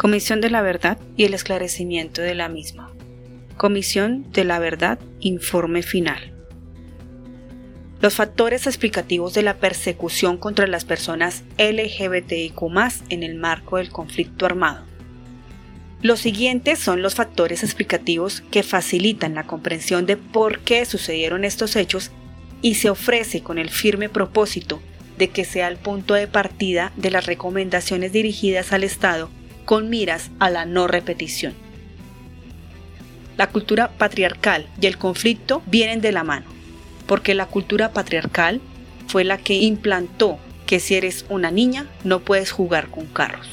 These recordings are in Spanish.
Comisión de la Verdad y el esclarecimiento de la misma. Comisión de la Verdad, informe final. Los factores explicativos de la persecución contra las personas LGBTIQ en el marco del conflicto armado. Los siguientes son los factores explicativos que facilitan la comprensión de por qué sucedieron estos hechos y se ofrece con el firme propósito de que sea el punto de partida de las recomendaciones dirigidas al Estado con miras a la no repetición. La cultura patriarcal y el conflicto vienen de la mano, porque la cultura patriarcal fue la que implantó que si eres una niña no puedes jugar con carros.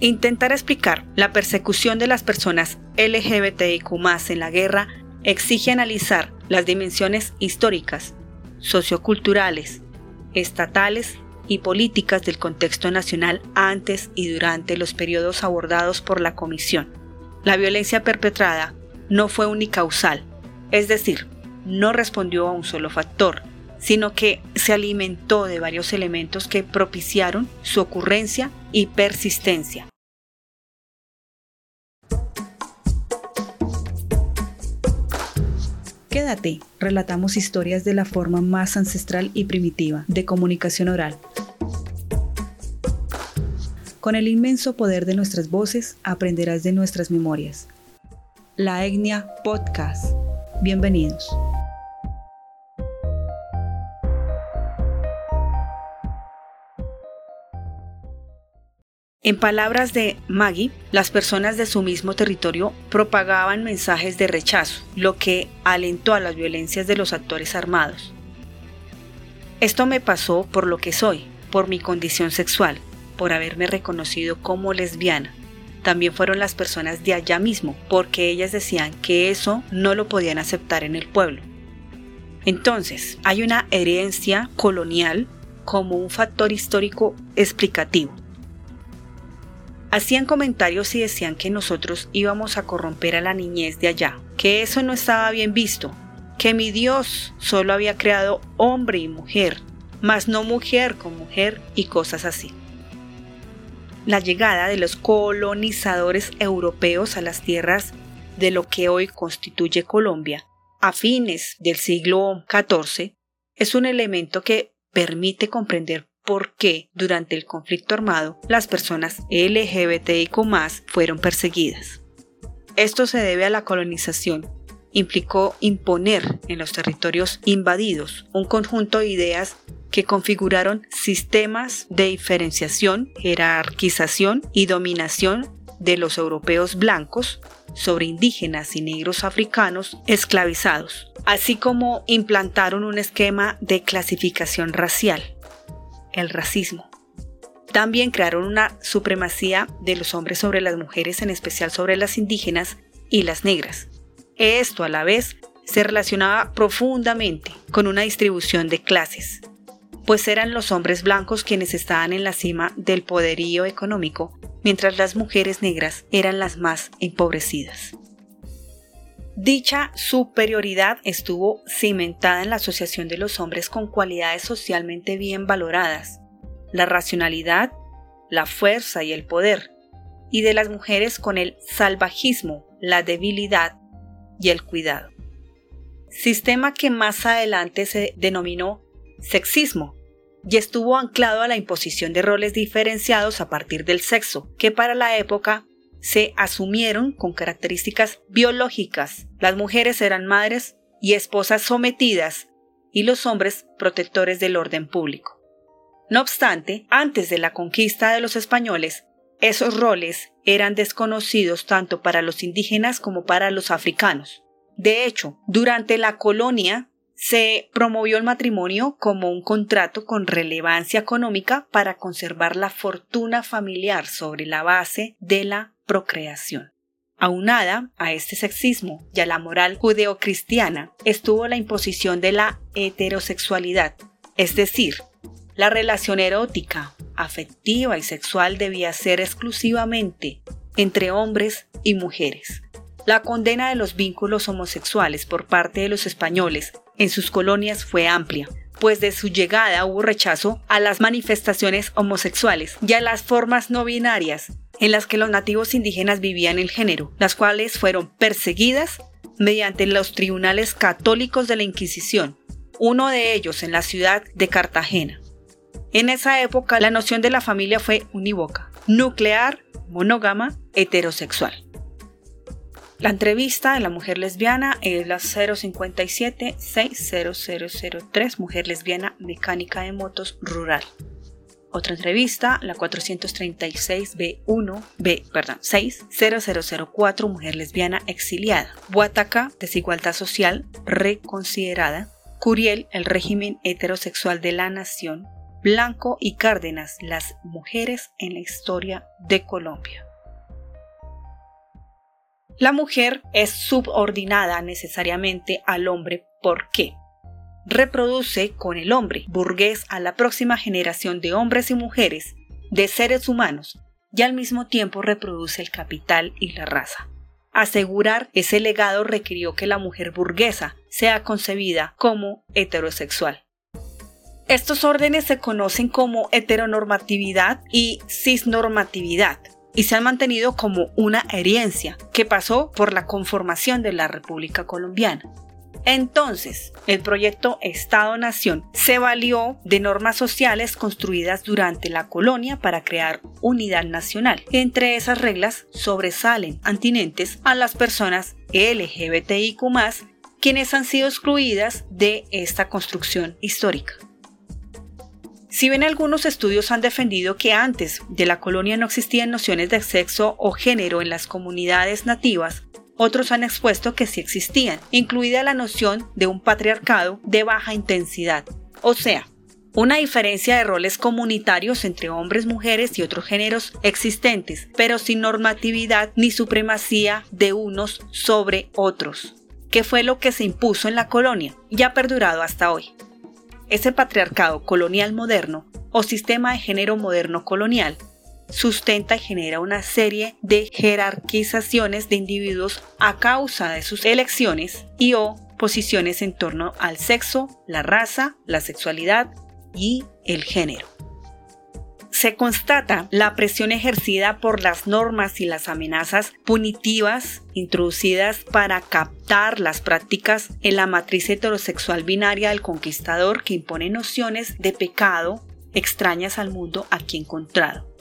Intentar explicar la persecución de las personas LGBTIQ en la guerra exige analizar las dimensiones históricas, socioculturales, estatales y políticas del contexto nacional antes y durante los periodos abordados por la Comisión. La violencia perpetrada no fue unicausal, es decir, no respondió a un solo factor, sino que se alimentó de varios elementos que propiciaron su ocurrencia y persistencia. Quédate, relatamos historias de la forma más ancestral y primitiva de comunicación oral. Con el inmenso poder de nuestras voces aprenderás de nuestras memorias. La Etnia Podcast. Bienvenidos. En palabras de Maggie, las personas de su mismo territorio propagaban mensajes de rechazo, lo que alentó a las violencias de los actores armados. Esto me pasó por lo que soy, por mi condición sexual, por haberme reconocido como lesbiana. También fueron las personas de allá mismo, porque ellas decían que eso no lo podían aceptar en el pueblo. Entonces, hay una herencia colonial como un factor histórico explicativo Hacían comentarios y decían que nosotros íbamos a corromper a la niñez de allá, que eso no estaba bien visto, que mi Dios solo había creado hombre y mujer, mas no mujer con mujer y cosas así. La llegada de los colonizadores europeos a las tierras de lo que hoy constituye Colombia a fines del siglo XIV es un elemento que permite comprender por qué durante el conflicto armado las personas LGBTIQ fueron perseguidas. Esto se debe a la colonización. Implicó imponer en los territorios invadidos un conjunto de ideas que configuraron sistemas de diferenciación, jerarquización y dominación de los europeos blancos sobre indígenas y negros africanos esclavizados, así como implantaron un esquema de clasificación racial el racismo. También crearon una supremacía de los hombres sobre las mujeres, en especial sobre las indígenas y las negras. Esto a la vez se relacionaba profundamente con una distribución de clases, pues eran los hombres blancos quienes estaban en la cima del poderío económico, mientras las mujeres negras eran las más empobrecidas. Dicha superioridad estuvo cimentada en la asociación de los hombres con cualidades socialmente bien valoradas, la racionalidad, la fuerza y el poder, y de las mujeres con el salvajismo, la debilidad y el cuidado. Sistema que más adelante se denominó sexismo y estuvo anclado a la imposición de roles diferenciados a partir del sexo, que para la época se asumieron con características biológicas. Las mujeres eran madres y esposas sometidas y los hombres protectores del orden público. No obstante, antes de la conquista de los españoles, esos roles eran desconocidos tanto para los indígenas como para los africanos. De hecho, durante la colonia se promovió el matrimonio como un contrato con relevancia económica para conservar la fortuna familiar sobre la base de la procreación. Aunada a este sexismo y a la moral judeocristiana estuvo la imposición de la heterosexualidad, es decir, la relación erótica, afectiva y sexual debía ser exclusivamente entre hombres y mujeres. La condena de los vínculos homosexuales por parte de los españoles en sus colonias fue amplia, pues de su llegada hubo rechazo a las manifestaciones homosexuales y a las formas no binarias en las que los nativos indígenas vivían el género, las cuales fueron perseguidas mediante los tribunales católicos de la Inquisición, uno de ellos en la ciudad de Cartagena. En esa época la noción de la familia fue unívoca, nuclear, monógama, heterosexual. La entrevista de la mujer lesbiana es la 057 60003, mujer lesbiana mecánica de motos rural. Otra entrevista, la 436B1, B, perdón, 60004, mujer lesbiana exiliada. Huataca, desigualdad social reconsiderada. Curiel, el régimen heterosexual de la nación. Blanco y Cárdenas, las mujeres en la historia de Colombia. La mujer es subordinada necesariamente al hombre. ¿Por qué? Reproduce con el hombre burgués a la próxima generación de hombres y mujeres, de seres humanos, y al mismo tiempo reproduce el capital y la raza. Asegurar ese legado requirió que la mujer burguesa sea concebida como heterosexual. Estos órdenes se conocen como heteronormatividad y cisnormatividad y se han mantenido como una herencia que pasó por la conformación de la República Colombiana. Entonces, el proyecto Estado-Nación se valió de normas sociales construidas durante la colonia para crear unidad nacional. Entre esas reglas sobresalen antinentes a las personas LGBTIQ, quienes han sido excluidas de esta construcción histórica. Si bien algunos estudios han defendido que antes de la colonia no existían nociones de sexo o género en las comunidades nativas, otros han expuesto que sí existían, incluida la noción de un patriarcado de baja intensidad, o sea, una diferencia de roles comunitarios entre hombres, mujeres y otros géneros existentes, pero sin normatividad ni supremacía de unos sobre otros, que fue lo que se impuso en la colonia y ha perdurado hasta hoy. Ese patriarcado colonial moderno o sistema de género moderno colonial sustenta y genera una serie de jerarquizaciones de individuos a causa de sus elecciones y o posiciones en torno al sexo, la raza, la sexualidad y el género se constata la presión ejercida por las normas y las amenazas punitivas introducidas para captar las prácticas en la matriz heterosexual binaria del conquistador que impone nociones de pecado extrañas al mundo aquí encontrado.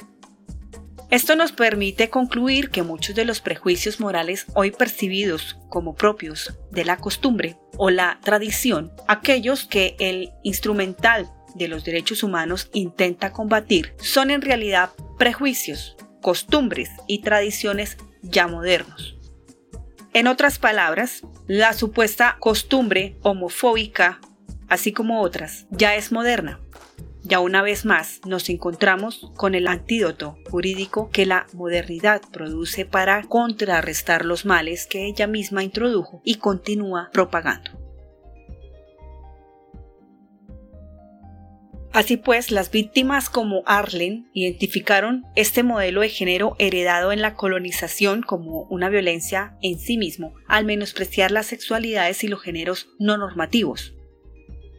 Esto nos permite concluir que muchos de los prejuicios morales hoy percibidos como propios de la costumbre o la tradición, aquellos que el instrumental de los derechos humanos intenta combatir son en realidad prejuicios, costumbres y tradiciones ya modernos. En otras palabras, la supuesta costumbre homofóbica, así como otras, ya es moderna. Ya una vez más nos encontramos con el antídoto jurídico que la modernidad produce para contrarrestar los males que ella misma introdujo y continúa propagando. Así pues, las víctimas como Arlen identificaron este modelo de género heredado en la colonización como una violencia en sí mismo, al menospreciar las sexualidades y los géneros no normativos.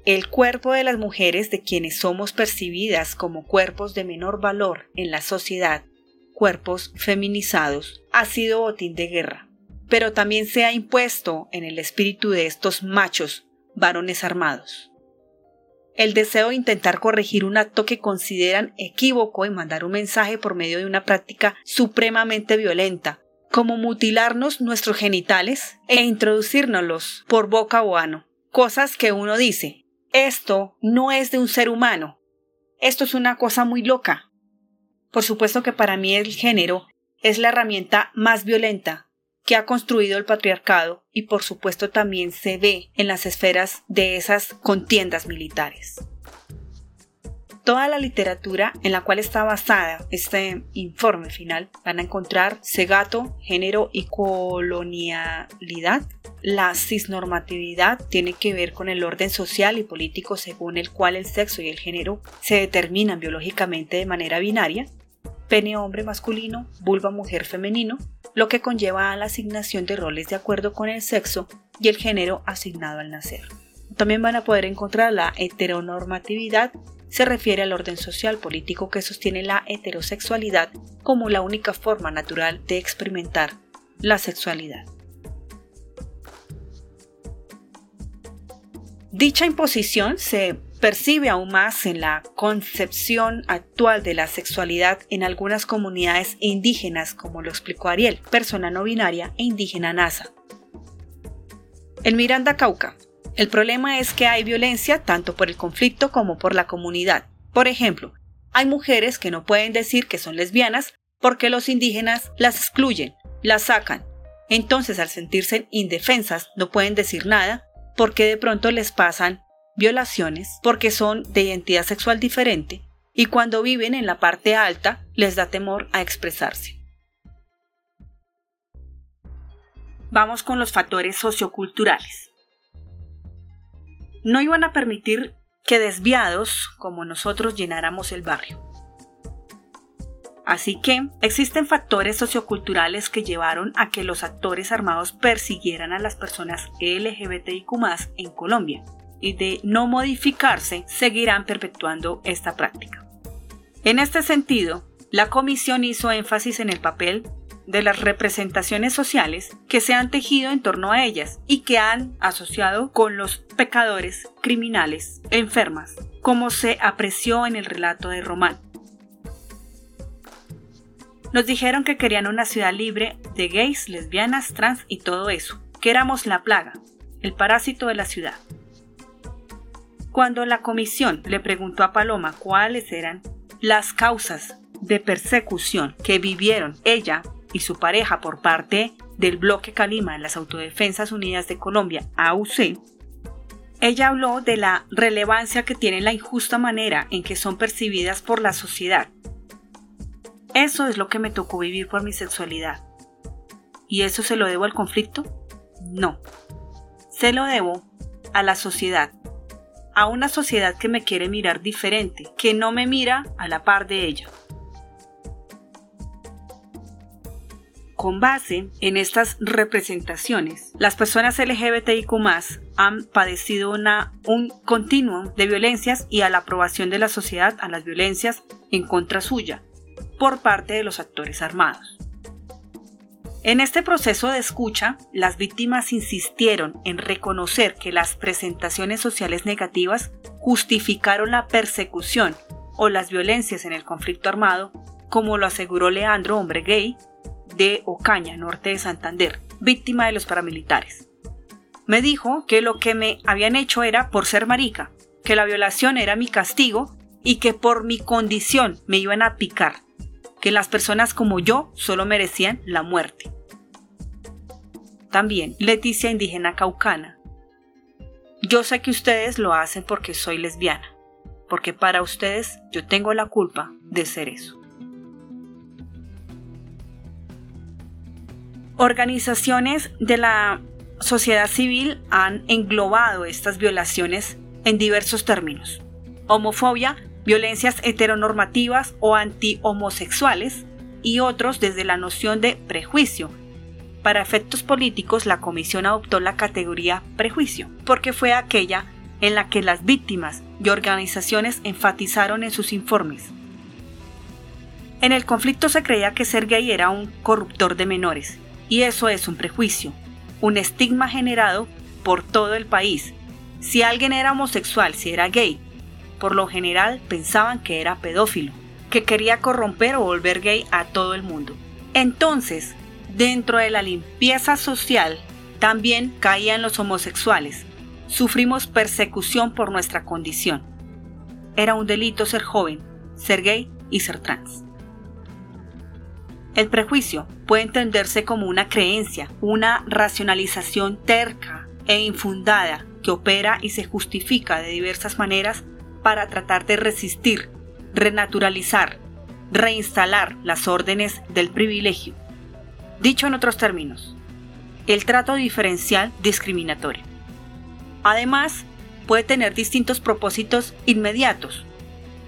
El cuerpo de las mujeres de quienes somos percibidas como cuerpos de menor valor en la sociedad, cuerpos feminizados, ha sido botín de guerra, pero también se ha impuesto en el espíritu de estos machos, varones armados el deseo de intentar corregir un acto que consideran equívoco y mandar un mensaje por medio de una práctica supremamente violenta, como mutilarnos nuestros genitales e introducírnoslos por boca o ano. Cosas que uno dice, esto no es de un ser humano, esto es una cosa muy loca. Por supuesto que para mí el género es la herramienta más violenta que ha construido el patriarcado y por supuesto también se ve en las esferas de esas contiendas militares. Toda la literatura en la cual está basada este informe final van a encontrar Segato, género y colonialidad. La cisnormatividad tiene que ver con el orden social y político según el cual el sexo y el género se determinan biológicamente de manera binaria pene hombre masculino, vulva mujer femenino, lo que conlleva a la asignación de roles de acuerdo con el sexo y el género asignado al nacer. también van a poder encontrar la heteronormatividad se refiere al orden social político que sostiene la heterosexualidad como la única forma natural de experimentar la sexualidad. Dicha imposición se percibe aún más en la concepción actual de la sexualidad en algunas comunidades indígenas, como lo explicó Ariel, persona no binaria e indígena NASA. En Miranda, Cauca, el problema es que hay violencia tanto por el conflicto como por la comunidad. Por ejemplo, hay mujeres que no pueden decir que son lesbianas porque los indígenas las excluyen, las sacan. Entonces, al sentirse indefensas, no pueden decir nada porque de pronto les pasan violaciones porque son de identidad sexual diferente y cuando viven en la parte alta les da temor a expresarse. Vamos con los factores socioculturales. No iban a permitir que desviados como nosotros llenáramos el barrio. Así que existen factores socioculturales que llevaron a que los actores armados persiguieran a las personas LGBTIQ en Colombia y de no modificarse seguirán perpetuando esta práctica. En este sentido, la comisión hizo énfasis en el papel de las representaciones sociales que se han tejido en torno a ellas y que han asociado con los pecadores, criminales, enfermas, como se apreció en el relato de Román. Nos dijeron que querían una ciudad libre de gays, lesbianas, trans y todo eso, que éramos la plaga, el parásito de la ciudad. Cuando la comisión le preguntó a Paloma cuáles eran las causas de persecución que vivieron ella y su pareja por parte del bloque Calima de las Autodefensas Unidas de Colombia, AUC, ella habló de la relevancia que tiene la injusta manera en que son percibidas por la sociedad eso es lo que me tocó vivir por mi sexualidad. ¿Y eso se lo debo al conflicto? No. Se lo debo a la sociedad. A una sociedad que me quiere mirar diferente, que no me mira a la par de ella. Con base en estas representaciones, las personas LGBTIQ han padecido una, un continuum de violencias y a la aprobación de la sociedad a las violencias en contra suya, por parte de los actores armados. En este proceso de escucha, las víctimas insistieron en reconocer que las presentaciones sociales negativas justificaron la persecución o las violencias en el conflicto armado, como lo aseguró Leandro, hombre gay, de Ocaña, norte de Santander, víctima de los paramilitares. Me dijo que lo que me habían hecho era por ser marica, que la violación era mi castigo y que por mi condición me iban a picar, que las personas como yo solo merecían la muerte. También Leticia indígena caucana. Yo sé que ustedes lo hacen porque soy lesbiana, porque para ustedes yo tengo la culpa de ser eso. Organizaciones de la sociedad civil han englobado estas violaciones en diversos términos. Homofobia violencias heteronormativas o anti-homosexuales y otros desde la noción de prejuicio. Para efectos políticos, la comisión adoptó la categoría prejuicio, porque fue aquella en la que las víctimas y organizaciones enfatizaron en sus informes. En el conflicto se creía que ser gay era un corruptor de menores, y eso es un prejuicio, un estigma generado por todo el país. Si alguien era homosexual, si era gay, por lo general pensaban que era pedófilo, que quería corromper o volver gay a todo el mundo. Entonces, dentro de la limpieza social, también caían los homosexuales. Sufrimos persecución por nuestra condición. Era un delito ser joven, ser gay y ser trans. El prejuicio puede entenderse como una creencia, una racionalización terca e infundada que opera y se justifica de diversas maneras para tratar de resistir, renaturalizar, reinstalar las órdenes del privilegio. Dicho en otros términos, el trato diferencial discriminatorio. Además, puede tener distintos propósitos inmediatos,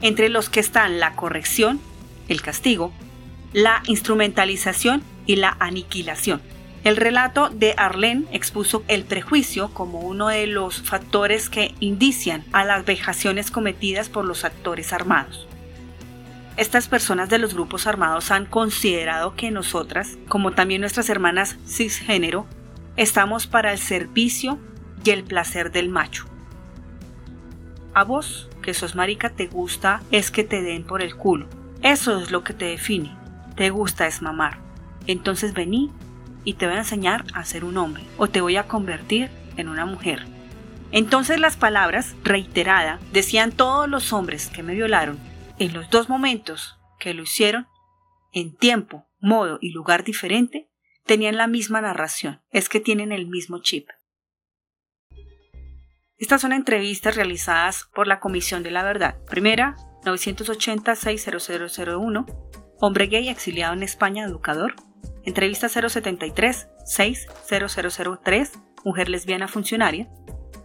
entre los que están la corrección, el castigo, la instrumentalización y la aniquilación. El relato de Arlene expuso el prejuicio como uno de los factores que indician a las vejaciones cometidas por los actores armados. Estas personas de los grupos armados han considerado que nosotras, como también nuestras hermanas cisgénero, estamos para el servicio y el placer del macho. A vos, que sos marica, te gusta es que te den por el culo. Eso es lo que te define. Te gusta es mamar. Entonces vení y te voy a enseñar a ser un hombre o te voy a convertir en una mujer. Entonces las palabras, reiterada, decían todos los hombres que me violaron en los dos momentos que lo hicieron, en tiempo, modo y lugar diferente, tenían la misma narración, es que tienen el mismo chip. Estas son entrevistas realizadas por la Comisión de la Verdad. Primera, 980-60001, hombre gay exiliado en España, educador. Entrevista 073 60003, mujer lesbiana funcionaria.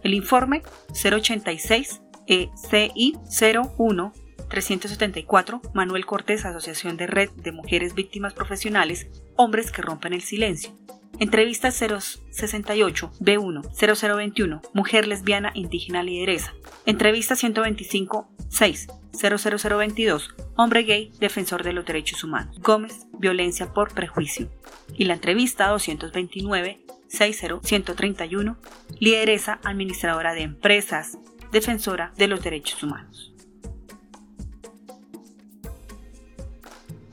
El informe 086 ECI 01 374 Manuel Cortés, Asociación de Red de Mujeres Víctimas Profesionales, Hombres que Rompen el Silencio. Entrevista 068 B1 0021 Mujer lesbiana indígena lideresa. Entrevista 125 6 00022 Hombre gay defensor de los derechos humanos. Gómez violencia por prejuicio. Y la entrevista 229 60 131 Lideresa administradora de empresas defensora de los derechos humanos.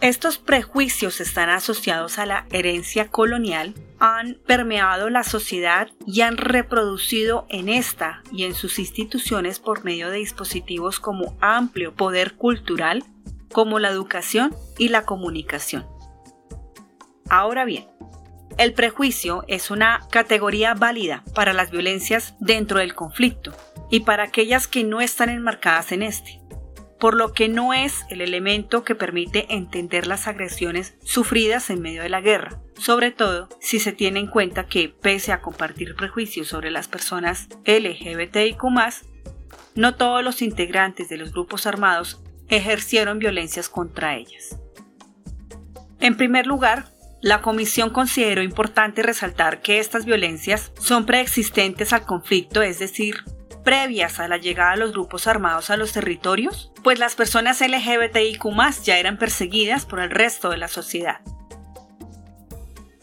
Estos prejuicios están asociados a la herencia colonial, han permeado la sociedad y han reproducido en esta y en sus instituciones por medio de dispositivos como amplio poder cultural, como la educación y la comunicación. Ahora bien, el prejuicio es una categoría válida para las violencias dentro del conflicto y para aquellas que no están enmarcadas en este por lo que no es el elemento que permite entender las agresiones sufridas en medio de la guerra, sobre todo si se tiene en cuenta que, pese a compartir prejuicios sobre las personas LGBTIQ, no todos los integrantes de los grupos armados ejercieron violencias contra ellas. En primer lugar, la Comisión consideró importante resaltar que estas violencias son preexistentes al conflicto, es decir, previas a la llegada de los grupos armados a los territorios, pues las personas LGBTIQ ya eran perseguidas por el resto de la sociedad.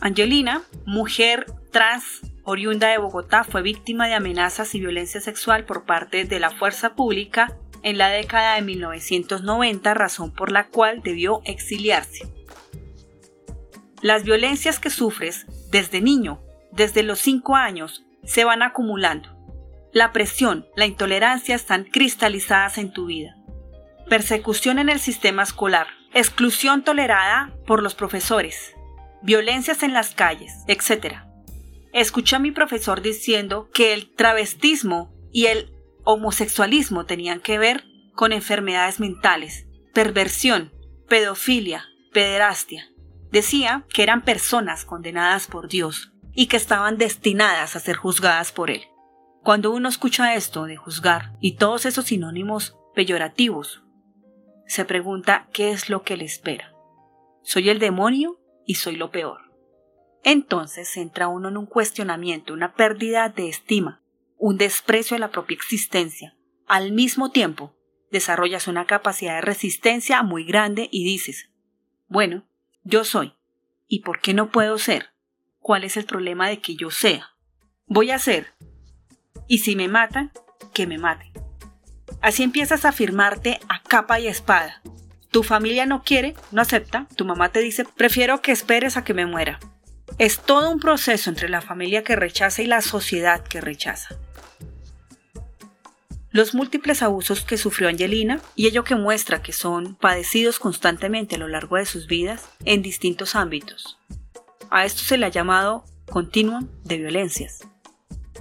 Angelina, mujer trans oriunda de Bogotá, fue víctima de amenazas y violencia sexual por parte de la fuerza pública en la década de 1990, razón por la cual debió exiliarse. Las violencias que sufres desde niño, desde los 5 años, se van acumulando la presión, la intolerancia están cristalizadas en tu vida. Persecución en el sistema escolar, exclusión tolerada por los profesores, violencias en las calles, etc. Escuché a mi profesor diciendo que el travestismo y el homosexualismo tenían que ver con enfermedades mentales, perversión, pedofilia, pederastia. Decía que eran personas condenadas por Dios y que estaban destinadas a ser juzgadas por Él. Cuando uno escucha esto de juzgar y todos esos sinónimos peyorativos, se pregunta qué es lo que le espera. ¿Soy el demonio y soy lo peor? Entonces entra uno en un cuestionamiento, una pérdida de estima, un desprecio a la propia existencia. Al mismo tiempo, desarrollas una capacidad de resistencia muy grande y dices, bueno, yo soy. ¿Y por qué no puedo ser? ¿Cuál es el problema de que yo sea? Voy a ser y si me matan, que me maten. Así empiezas a afirmarte a capa y espada. Tu familia no quiere, no acepta, tu mamá te dice, prefiero que esperes a que me muera. Es todo un proceso entre la familia que rechaza y la sociedad que rechaza. Los múltiples abusos que sufrió Angelina y ello que muestra que son padecidos constantemente a lo largo de sus vidas en distintos ámbitos. A esto se le ha llamado continuum de violencias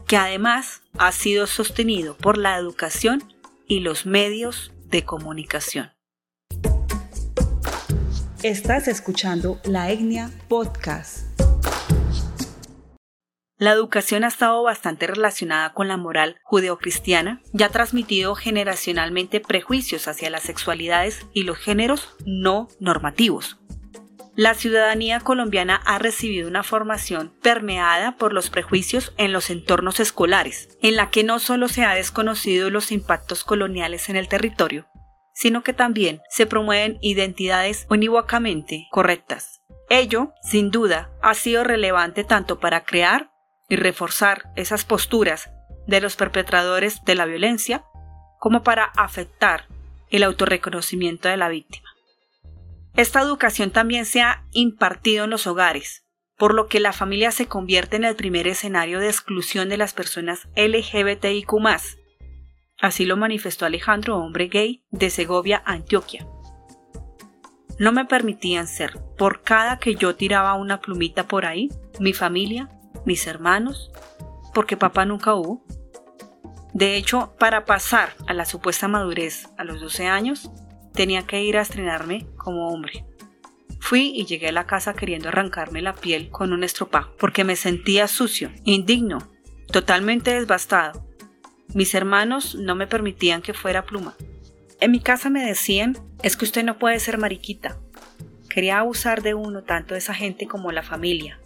que además ha sido sostenido por la educación y los medios de comunicación. Estás escuchando La Etnia Podcast. La educación ha estado bastante relacionada con la moral judeocristiana y ha transmitido generacionalmente prejuicios hacia las sexualidades y los géneros no normativos. La ciudadanía colombiana ha recibido una formación permeada por los prejuicios en los entornos escolares, en la que no solo se ha desconocido los impactos coloniales en el territorio, sino que también se promueven identidades unívocamente correctas. Ello, sin duda, ha sido relevante tanto para crear y reforzar esas posturas de los perpetradores de la violencia, como para afectar el autorreconocimiento de la víctima. Esta educación también se ha impartido en los hogares, por lo que la familia se convierte en el primer escenario de exclusión de las personas LGBTIQ. Así lo manifestó Alejandro, hombre gay de Segovia, Antioquia. No me permitían ser. Por cada que yo tiraba una plumita por ahí, mi familia, mis hermanos, porque papá nunca hubo. De hecho, para pasar a la supuesta madurez a los 12 años, tenía que ir a estrenarme como hombre. Fui y llegué a la casa queriendo arrancarme la piel con un estropajo, porque me sentía sucio, indigno, totalmente desbastado. Mis hermanos no me permitían que fuera pluma. En mi casa me decían, es que usted no puede ser mariquita. Quería abusar de uno tanto esa gente como la familia.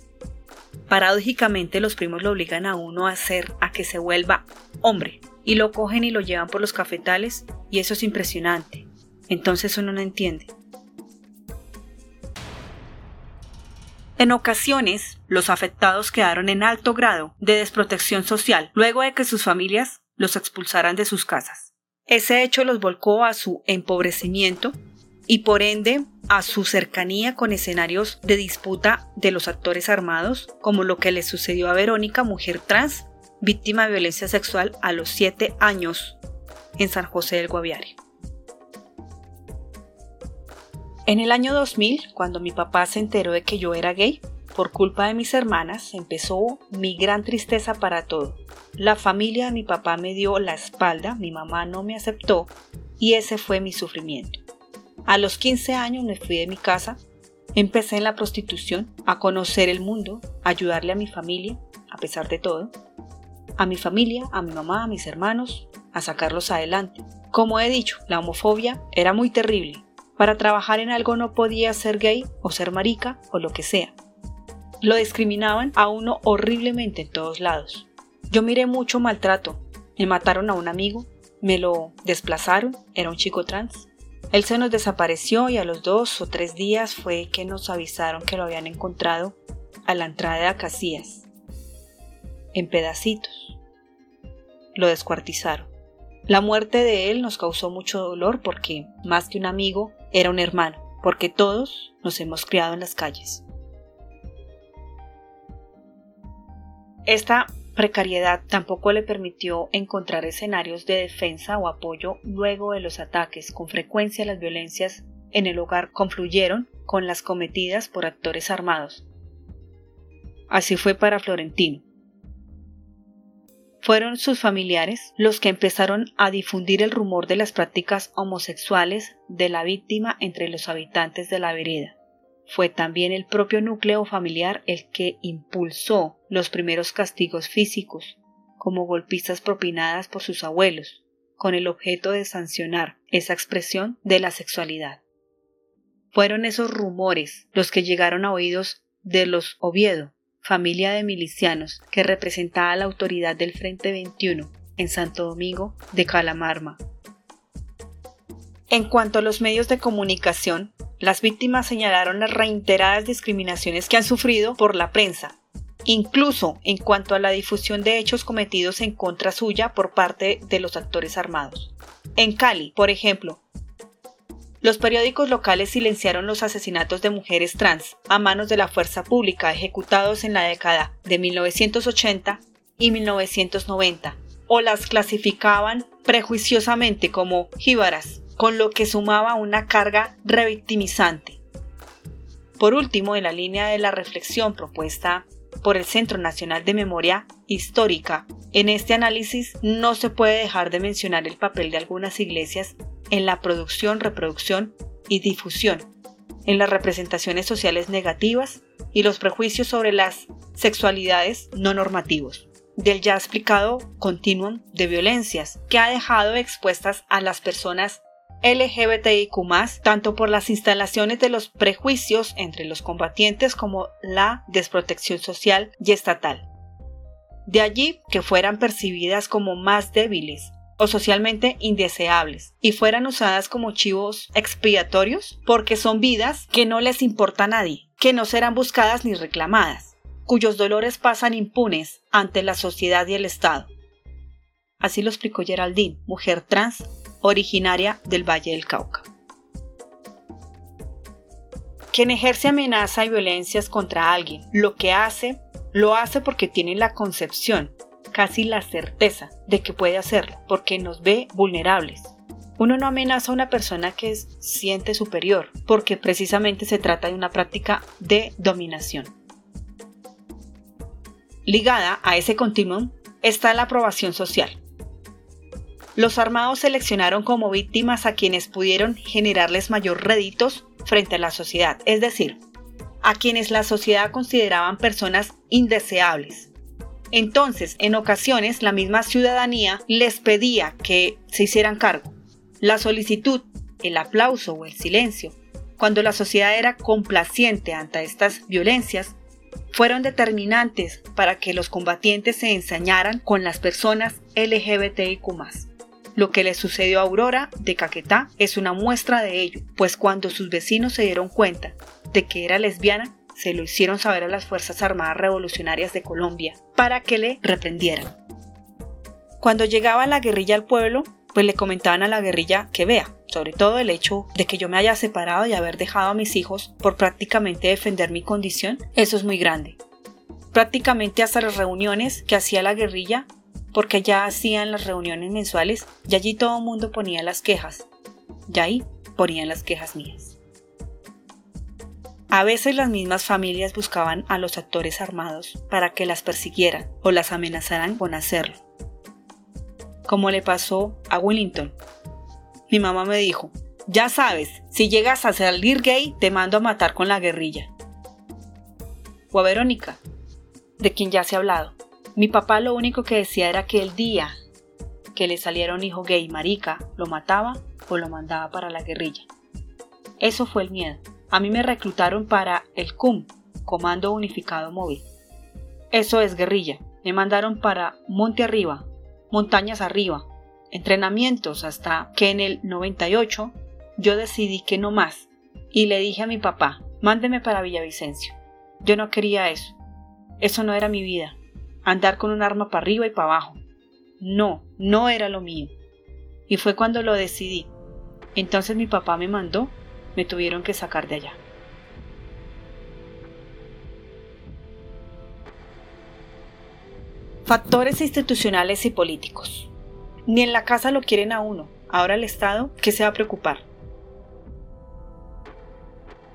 Paradójicamente los primos lo obligan a uno a hacer a que se vuelva hombre y lo cogen y lo llevan por los cafetales y eso es impresionante entonces uno no entiende. En ocasiones, los afectados quedaron en alto grado de desprotección social luego de que sus familias los expulsaran de sus casas. Ese hecho los volcó a su empobrecimiento y por ende a su cercanía con escenarios de disputa de los actores armados, como lo que le sucedió a Verónica, mujer trans, víctima de violencia sexual a los 7 años en San José del Guaviare. En el año 2000, cuando mi papá se enteró de que yo era gay, por culpa de mis hermanas, empezó mi gran tristeza para todo. La familia de mi papá me dio la espalda, mi mamá no me aceptó y ese fue mi sufrimiento. A los 15 años me fui de mi casa, empecé en la prostitución, a conocer el mundo, a ayudarle a mi familia, a pesar de todo, a mi familia, a mi mamá, a mis hermanos, a sacarlos adelante. Como he dicho, la homofobia era muy terrible para trabajar en algo no podía ser gay o ser marica o lo que sea. Lo discriminaban a uno horriblemente en todos lados. Yo miré mucho maltrato. Me mataron a un amigo, me lo desplazaron, era un chico trans. Él se nos desapareció y a los dos o tres días fue que nos avisaron que lo habían encontrado a la entrada de Acacías, en pedacitos. Lo descuartizaron. La muerte de él nos causó mucho dolor porque, más que un amigo, era un hermano, porque todos nos hemos criado en las calles. Esta precariedad tampoco le permitió encontrar escenarios de defensa o apoyo luego de los ataques. Con frecuencia las violencias en el hogar confluyeron con las cometidas por actores armados. Así fue para Florentino. Fueron sus familiares los que empezaron a difundir el rumor de las prácticas homosexuales de la víctima entre los habitantes de la vereda. Fue también el propio núcleo familiar el que impulsó los primeros castigos físicos, como golpizas propinadas por sus abuelos, con el objeto de sancionar esa expresión de la sexualidad. Fueron esos rumores los que llegaron a oídos de los Oviedo, familia de milicianos que representaba la autoridad del Frente 21 en Santo Domingo de Calamarma. En cuanto a los medios de comunicación, las víctimas señalaron las reiteradas discriminaciones que han sufrido por la prensa, incluso en cuanto a la difusión de hechos cometidos en contra suya por parte de los actores armados. En Cali, por ejemplo, los periódicos locales silenciaron los asesinatos de mujeres trans a manos de la fuerza pública ejecutados en la década de 1980 y 1990, o las clasificaban prejuiciosamente como jíbaras, con lo que sumaba una carga revictimizante. Por último, en la línea de la reflexión propuesta por el Centro Nacional de Memoria Histórica, en este análisis no se puede dejar de mencionar el papel de algunas iglesias en la producción, reproducción y difusión, en las representaciones sociales negativas y los prejuicios sobre las sexualidades no normativos, del ya explicado continuum de violencias que ha dejado expuestas a las personas LGBTIQ, tanto por las instalaciones de los prejuicios entre los combatientes como la desprotección social y estatal. De allí que fueran percibidas como más débiles o socialmente indeseables y fueran usadas como chivos expiatorios porque son vidas que no les importa a nadie, que no serán buscadas ni reclamadas, cuyos dolores pasan impunes ante la sociedad y el Estado. Así lo explicó Geraldine, mujer trans originaria del Valle del Cauca. Quien ejerce amenaza y violencias contra alguien, lo que hace, lo hace porque tiene la concepción, casi la certeza, de que puede hacerlo, porque nos ve vulnerables. Uno no amenaza a una persona que siente superior, porque precisamente se trata de una práctica de dominación. Ligada a ese continuum está la aprobación social. Los armados seleccionaron como víctimas a quienes pudieron generarles mayor réditos frente a la sociedad, es decir, a quienes la sociedad consideraban personas indeseables. Entonces, en ocasiones, la misma ciudadanía les pedía que se hicieran cargo. La solicitud, el aplauso o el silencio, cuando la sociedad era complaciente ante estas violencias, fueron determinantes para que los combatientes se ensañaran con las personas LGBTIQ. Lo que le sucedió a Aurora de Caquetá es una muestra de ello, pues cuando sus vecinos se dieron cuenta de que era lesbiana, se lo hicieron saber a las Fuerzas Armadas Revolucionarias de Colombia para que le reprendieran. Cuando llegaba la guerrilla al pueblo, pues le comentaban a la guerrilla que vea, sobre todo el hecho de que yo me haya separado y haber dejado a mis hijos por prácticamente defender mi condición, eso es muy grande. Prácticamente hasta las reuniones que hacía la guerrilla porque ya hacían las reuniones mensuales y allí todo el mundo ponía las quejas. Y ahí ponían las quejas mías. A veces las mismas familias buscaban a los actores armados para que las persiguieran o las amenazaran con hacerlo. Como le pasó a Willington. Mi mamá me dijo, ya sabes, si llegas a salir gay te mando a matar con la guerrilla. O a Verónica, de quien ya se ha hablado. Mi papá lo único que decía era que el día que le saliera un hijo gay marica, lo mataba o lo mandaba para la guerrilla. Eso fue el miedo. A mí me reclutaron para el CUM, Comando Unificado Móvil. Eso es guerrilla. Me mandaron para Monte Arriba, Montañas Arriba, entrenamientos hasta que en el 98 yo decidí que no más y le dije a mi papá, mándeme para Villavicencio. Yo no quería eso. Eso no era mi vida andar con un arma para arriba y para abajo. No, no era lo mío. Y fue cuando lo decidí. Entonces mi papá me mandó, me tuvieron que sacar de allá. Factores institucionales y políticos. Ni en la casa lo quieren a uno. Ahora el Estado, ¿qué se va a preocupar?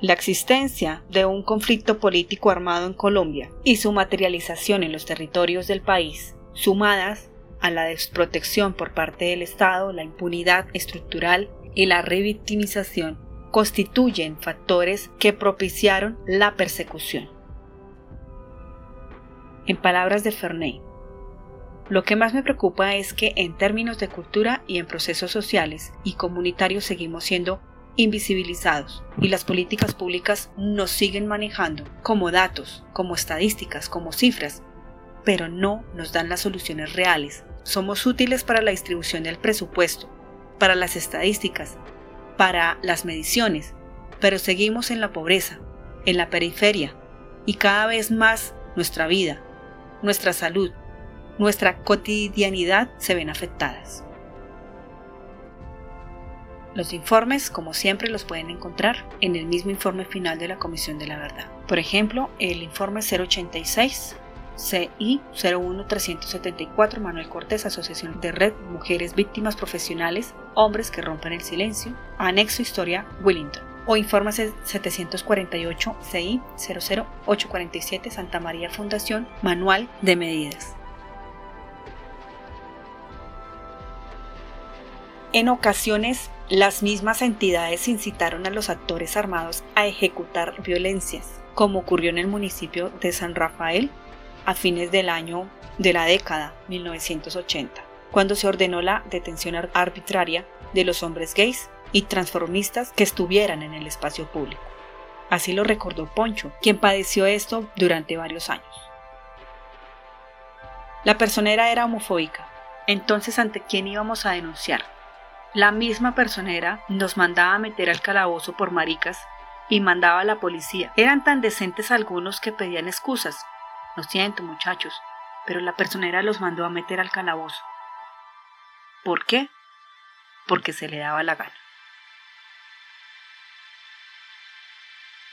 La existencia de un conflicto político armado en Colombia y su materialización en los territorios del país, sumadas a la desprotección por parte del Estado, la impunidad estructural y la revictimización, constituyen factores que propiciaron la persecución. En palabras de Ferney, lo que más me preocupa es que en términos de cultura y en procesos sociales y comunitarios seguimos siendo invisibilizados y las políticas públicas nos siguen manejando como datos, como estadísticas, como cifras, pero no nos dan las soluciones reales. Somos útiles para la distribución del presupuesto, para las estadísticas, para las mediciones, pero seguimos en la pobreza, en la periferia, y cada vez más nuestra vida, nuestra salud, nuestra cotidianidad se ven afectadas. Los informes, como siempre, los pueden encontrar en el mismo informe final de la Comisión de la Verdad. Por ejemplo, el informe 086 CI 01374 Manuel Cortés, Asociación de Red Mujeres Víctimas Profesionales, Hombres que Rompen el Silencio, Anexo Historia Willington. O informe 748 CI 00847 Santa María Fundación, Manual de Medidas. En ocasiones las mismas entidades incitaron a los actores armados a ejecutar violencias, como ocurrió en el municipio de San Rafael a fines del año de la década 1980, cuando se ordenó la detención arbitraria de los hombres gays y transformistas que estuvieran en el espacio público. Así lo recordó Poncho, quien padeció esto durante varios años. La personera era homofóbica, entonces ¿ante quién íbamos a denunciar? La misma personera nos mandaba a meter al calabozo por maricas y mandaba a la policía. Eran tan decentes algunos que pedían excusas. Lo siento, muchachos, pero la personera los mandó a meter al calabozo. ¿Por qué? Porque se le daba la gana.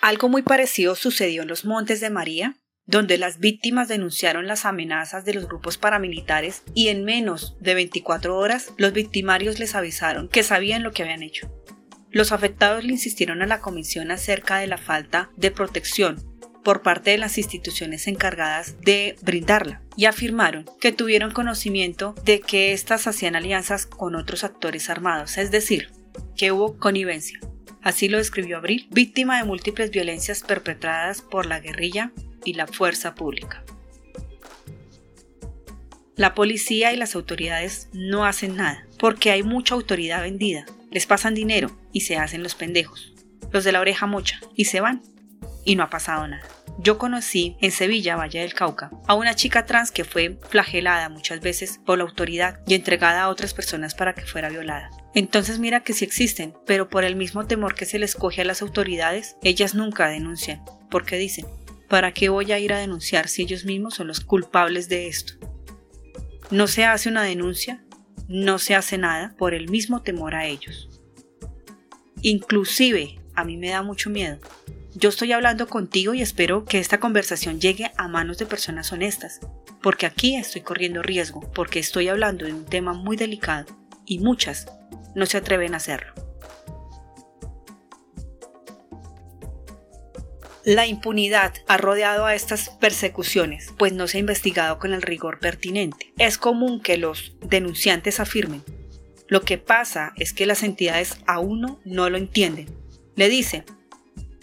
Algo muy parecido sucedió en los Montes de María, donde las víctimas denunciaron las amenazas de los grupos paramilitares y en menos de 24 horas los victimarios les avisaron que sabían lo que habían hecho. Los afectados le insistieron a la comisión acerca de la falta de protección por parte de las instituciones encargadas de brindarla y afirmaron que tuvieron conocimiento de que éstas hacían alianzas con otros actores armados, es decir, que hubo connivencia. Así lo describió Abril, víctima de múltiples violencias perpetradas por la guerrilla y la fuerza pública. La policía y las autoridades no hacen nada, porque hay mucha autoridad vendida. Les pasan dinero y se hacen los pendejos, los de la oreja mocha, y se van. Y no ha pasado nada. Yo conocí en Sevilla, Valle del Cauca, a una chica trans que fue flagelada muchas veces por la autoridad y entregada a otras personas para que fuera violada. Entonces mira que sí existen, pero por el mismo temor que se les coge a las autoridades, ellas nunca denuncian, porque dicen, ¿Para qué voy a ir a denunciar si ellos mismos son los culpables de esto? No se hace una denuncia, no se hace nada por el mismo temor a ellos. Inclusive, a mí me da mucho miedo. Yo estoy hablando contigo y espero que esta conversación llegue a manos de personas honestas, porque aquí estoy corriendo riesgo, porque estoy hablando de un tema muy delicado y muchas no se atreven a hacerlo. La impunidad ha rodeado a estas persecuciones, pues no se ha investigado con el rigor pertinente. Es común que los denunciantes afirmen. Lo que pasa es que las entidades a uno no lo entienden. Le dicen,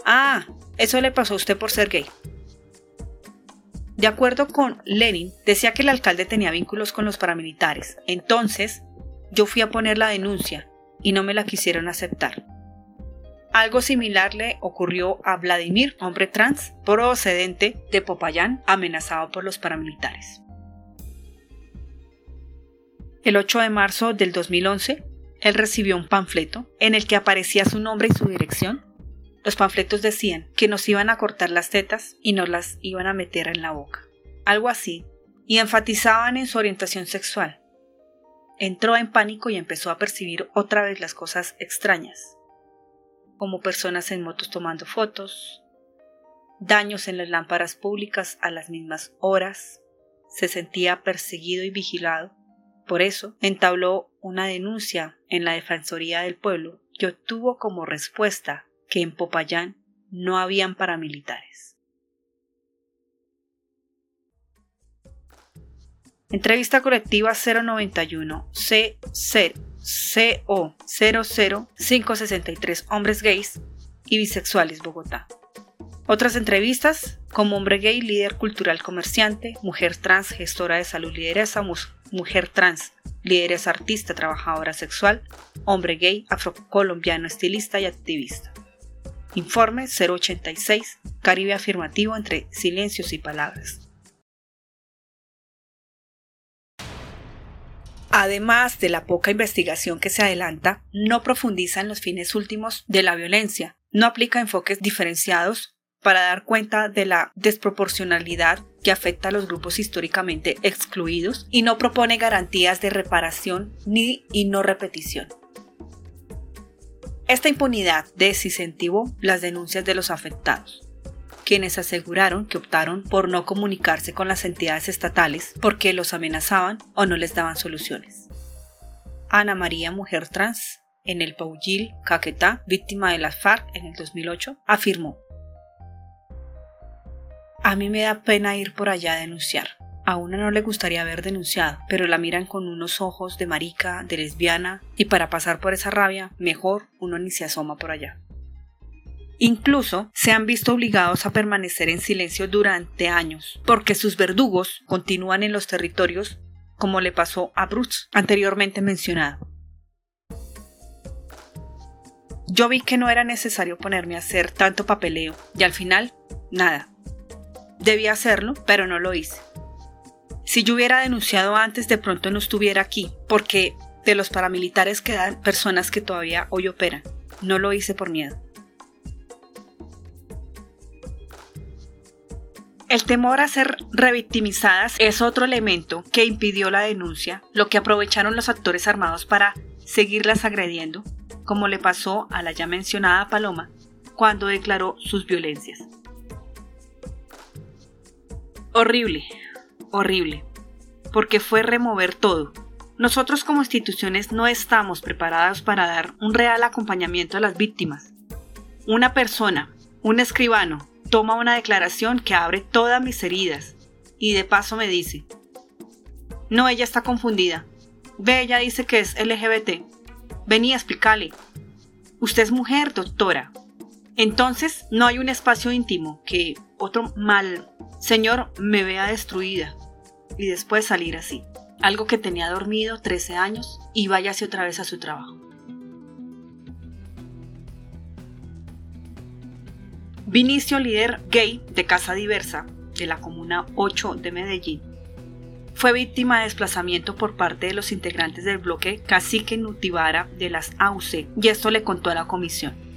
ah, eso le pasó a usted por ser gay. De acuerdo con Lenin, decía que el alcalde tenía vínculos con los paramilitares. Entonces, yo fui a poner la denuncia y no me la quisieron aceptar. Algo similar le ocurrió a Vladimir, hombre trans procedente de Popayán, amenazado por los paramilitares. El 8 de marzo del 2011, él recibió un panfleto en el que aparecía su nombre y su dirección. Los panfletos decían que nos iban a cortar las tetas y nos las iban a meter en la boca. Algo así. Y enfatizaban en su orientación sexual. Entró en pánico y empezó a percibir otra vez las cosas extrañas como personas en motos tomando fotos, daños en las lámparas públicas a las mismas horas, se sentía perseguido y vigilado. Por eso entabló una denuncia en la Defensoría del Pueblo que obtuvo como respuesta que en Popayán no habían paramilitares. Entrevista colectiva 091 C0 CO 00563 Hombres Gays y Bisexuales Bogotá. Otras entrevistas como hombre gay, líder cultural comerciante, mujer trans, gestora de salud lideresa, mujer trans, lideresa artista, trabajadora sexual, hombre gay, afrocolombiano, estilista y activista. Informe 086, Caribe afirmativo entre silencios y palabras. además de la poca investigación que se adelanta, no profundiza en los fines últimos de la violencia, no aplica enfoques diferenciados para dar cuenta de la desproporcionalidad que afecta a los grupos históricamente excluidos y no propone garantías de reparación ni y no repetición. Esta impunidad desincentivó las denuncias de los afectados quienes aseguraron que optaron por no comunicarse con las entidades estatales porque los amenazaban o no les daban soluciones. Ana María, mujer trans, en el Paujil, Caquetá, víctima de las FARC en el 2008, afirmó, A mí me da pena ir por allá a denunciar. A una no le gustaría haber denunciado, pero la miran con unos ojos de marica, de lesbiana, y para pasar por esa rabia, mejor uno ni se asoma por allá. Incluso se han visto obligados a permanecer en silencio durante años, porque sus verdugos continúan en los territorios, como le pasó a Bruce, anteriormente mencionado. Yo vi que no era necesario ponerme a hacer tanto papeleo y al final, nada. Debía hacerlo, pero no lo hice. Si yo hubiera denunciado antes, de pronto no estuviera aquí, porque de los paramilitares quedan personas que todavía hoy operan. No lo hice por miedo. El temor a ser revictimizadas es otro elemento que impidió la denuncia, lo que aprovecharon los actores armados para seguirlas agrediendo, como le pasó a la ya mencionada Paloma cuando declaró sus violencias. Horrible, horrible, porque fue remover todo. Nosotros como instituciones no estamos preparados para dar un real acompañamiento a las víctimas. Una persona, un escribano, toma una declaración que abre todas mis heridas y de paso me dice, no, ella está confundida. Ve, ella dice que es LGBT. Vení, explícale. Usted es mujer, doctora. Entonces no hay un espacio íntimo que otro mal señor me vea destruida y después salir así. Algo que tenía dormido 13 años y váyase otra vez a su trabajo. Vinicio, líder gay de Casa Diversa de la Comuna 8 de Medellín, fue víctima de desplazamiento por parte de los integrantes del bloque Cacique Nutibara de las AUC y esto le contó a la comisión.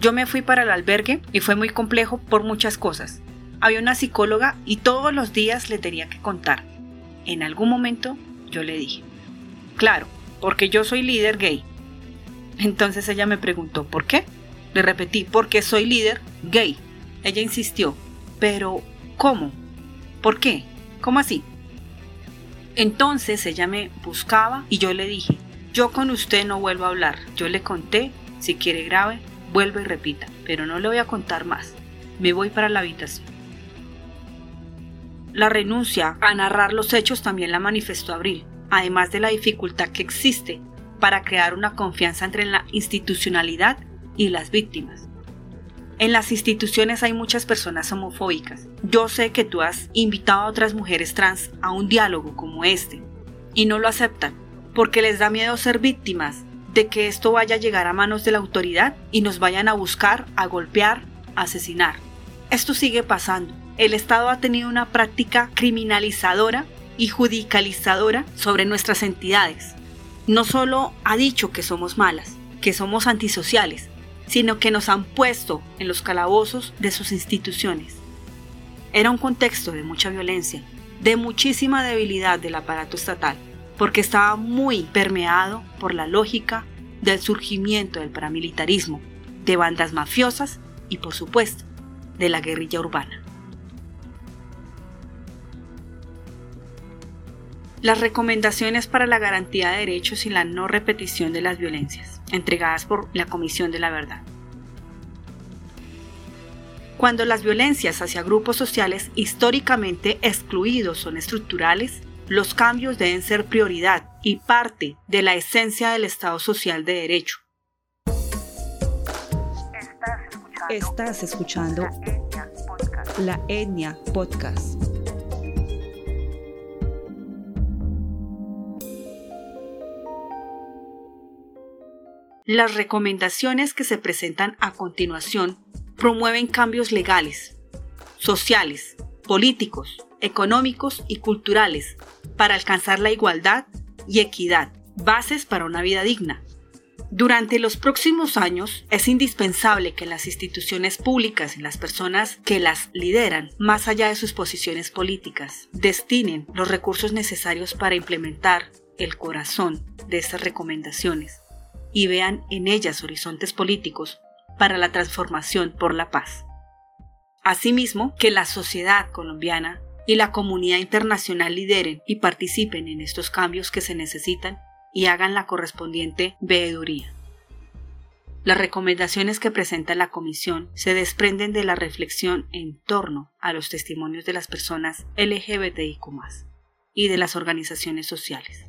Yo me fui para el albergue y fue muy complejo por muchas cosas. Había una psicóloga y todos los días le tenía que contar. En algún momento yo le dije, claro, porque yo soy líder gay. Entonces ella me preguntó, ¿por qué? Le repetí, porque soy líder gay. Ella insistió, pero ¿cómo? ¿Por qué? ¿Cómo así? Entonces ella me buscaba y yo le dije, yo con usted no vuelvo a hablar. Yo le conté, si quiere grave, vuelva y repita, pero no le voy a contar más. Me voy para la habitación. La renuncia a narrar los hechos también la manifestó Abril, además de la dificultad que existe para crear una confianza entre la institucionalidad y las víctimas. En las instituciones hay muchas personas homofóbicas. Yo sé que tú has invitado a otras mujeres trans a un diálogo como este y no lo aceptan porque les da miedo ser víctimas de que esto vaya a llegar a manos de la autoridad y nos vayan a buscar, a golpear, a asesinar. Esto sigue pasando. El Estado ha tenido una práctica criminalizadora y judicializadora sobre nuestras entidades. No solo ha dicho que somos malas, que somos antisociales, sino que nos han puesto en los calabozos de sus instituciones. Era un contexto de mucha violencia, de muchísima debilidad del aparato estatal, porque estaba muy permeado por la lógica del surgimiento del paramilitarismo, de bandas mafiosas y, por supuesto, de la guerrilla urbana. Las recomendaciones para la garantía de derechos y la no repetición de las violencias, entregadas por la Comisión de la Verdad. Cuando las violencias hacia grupos sociales históricamente excluidos son estructurales, los cambios deben ser prioridad y parte de la esencia del Estado social de derecho. Estás escuchando, La Etnia Podcast. Las recomendaciones que se presentan a continuación promueven cambios legales, sociales, políticos, económicos y culturales para alcanzar la igualdad y equidad, bases para una vida digna. Durante los próximos años es indispensable que las instituciones públicas y las personas que las lideran, más allá de sus posiciones políticas, destinen los recursos necesarios para implementar el corazón de estas recomendaciones y vean en ellas horizontes políticos para la transformación por la paz. Asimismo, que la sociedad colombiana y la comunidad internacional lideren y participen en estos cambios que se necesitan y hagan la correspondiente veeduría. Las recomendaciones que presenta la Comisión se desprenden de la reflexión en torno a los testimonios de las personas LGBTIQ y de las organizaciones sociales.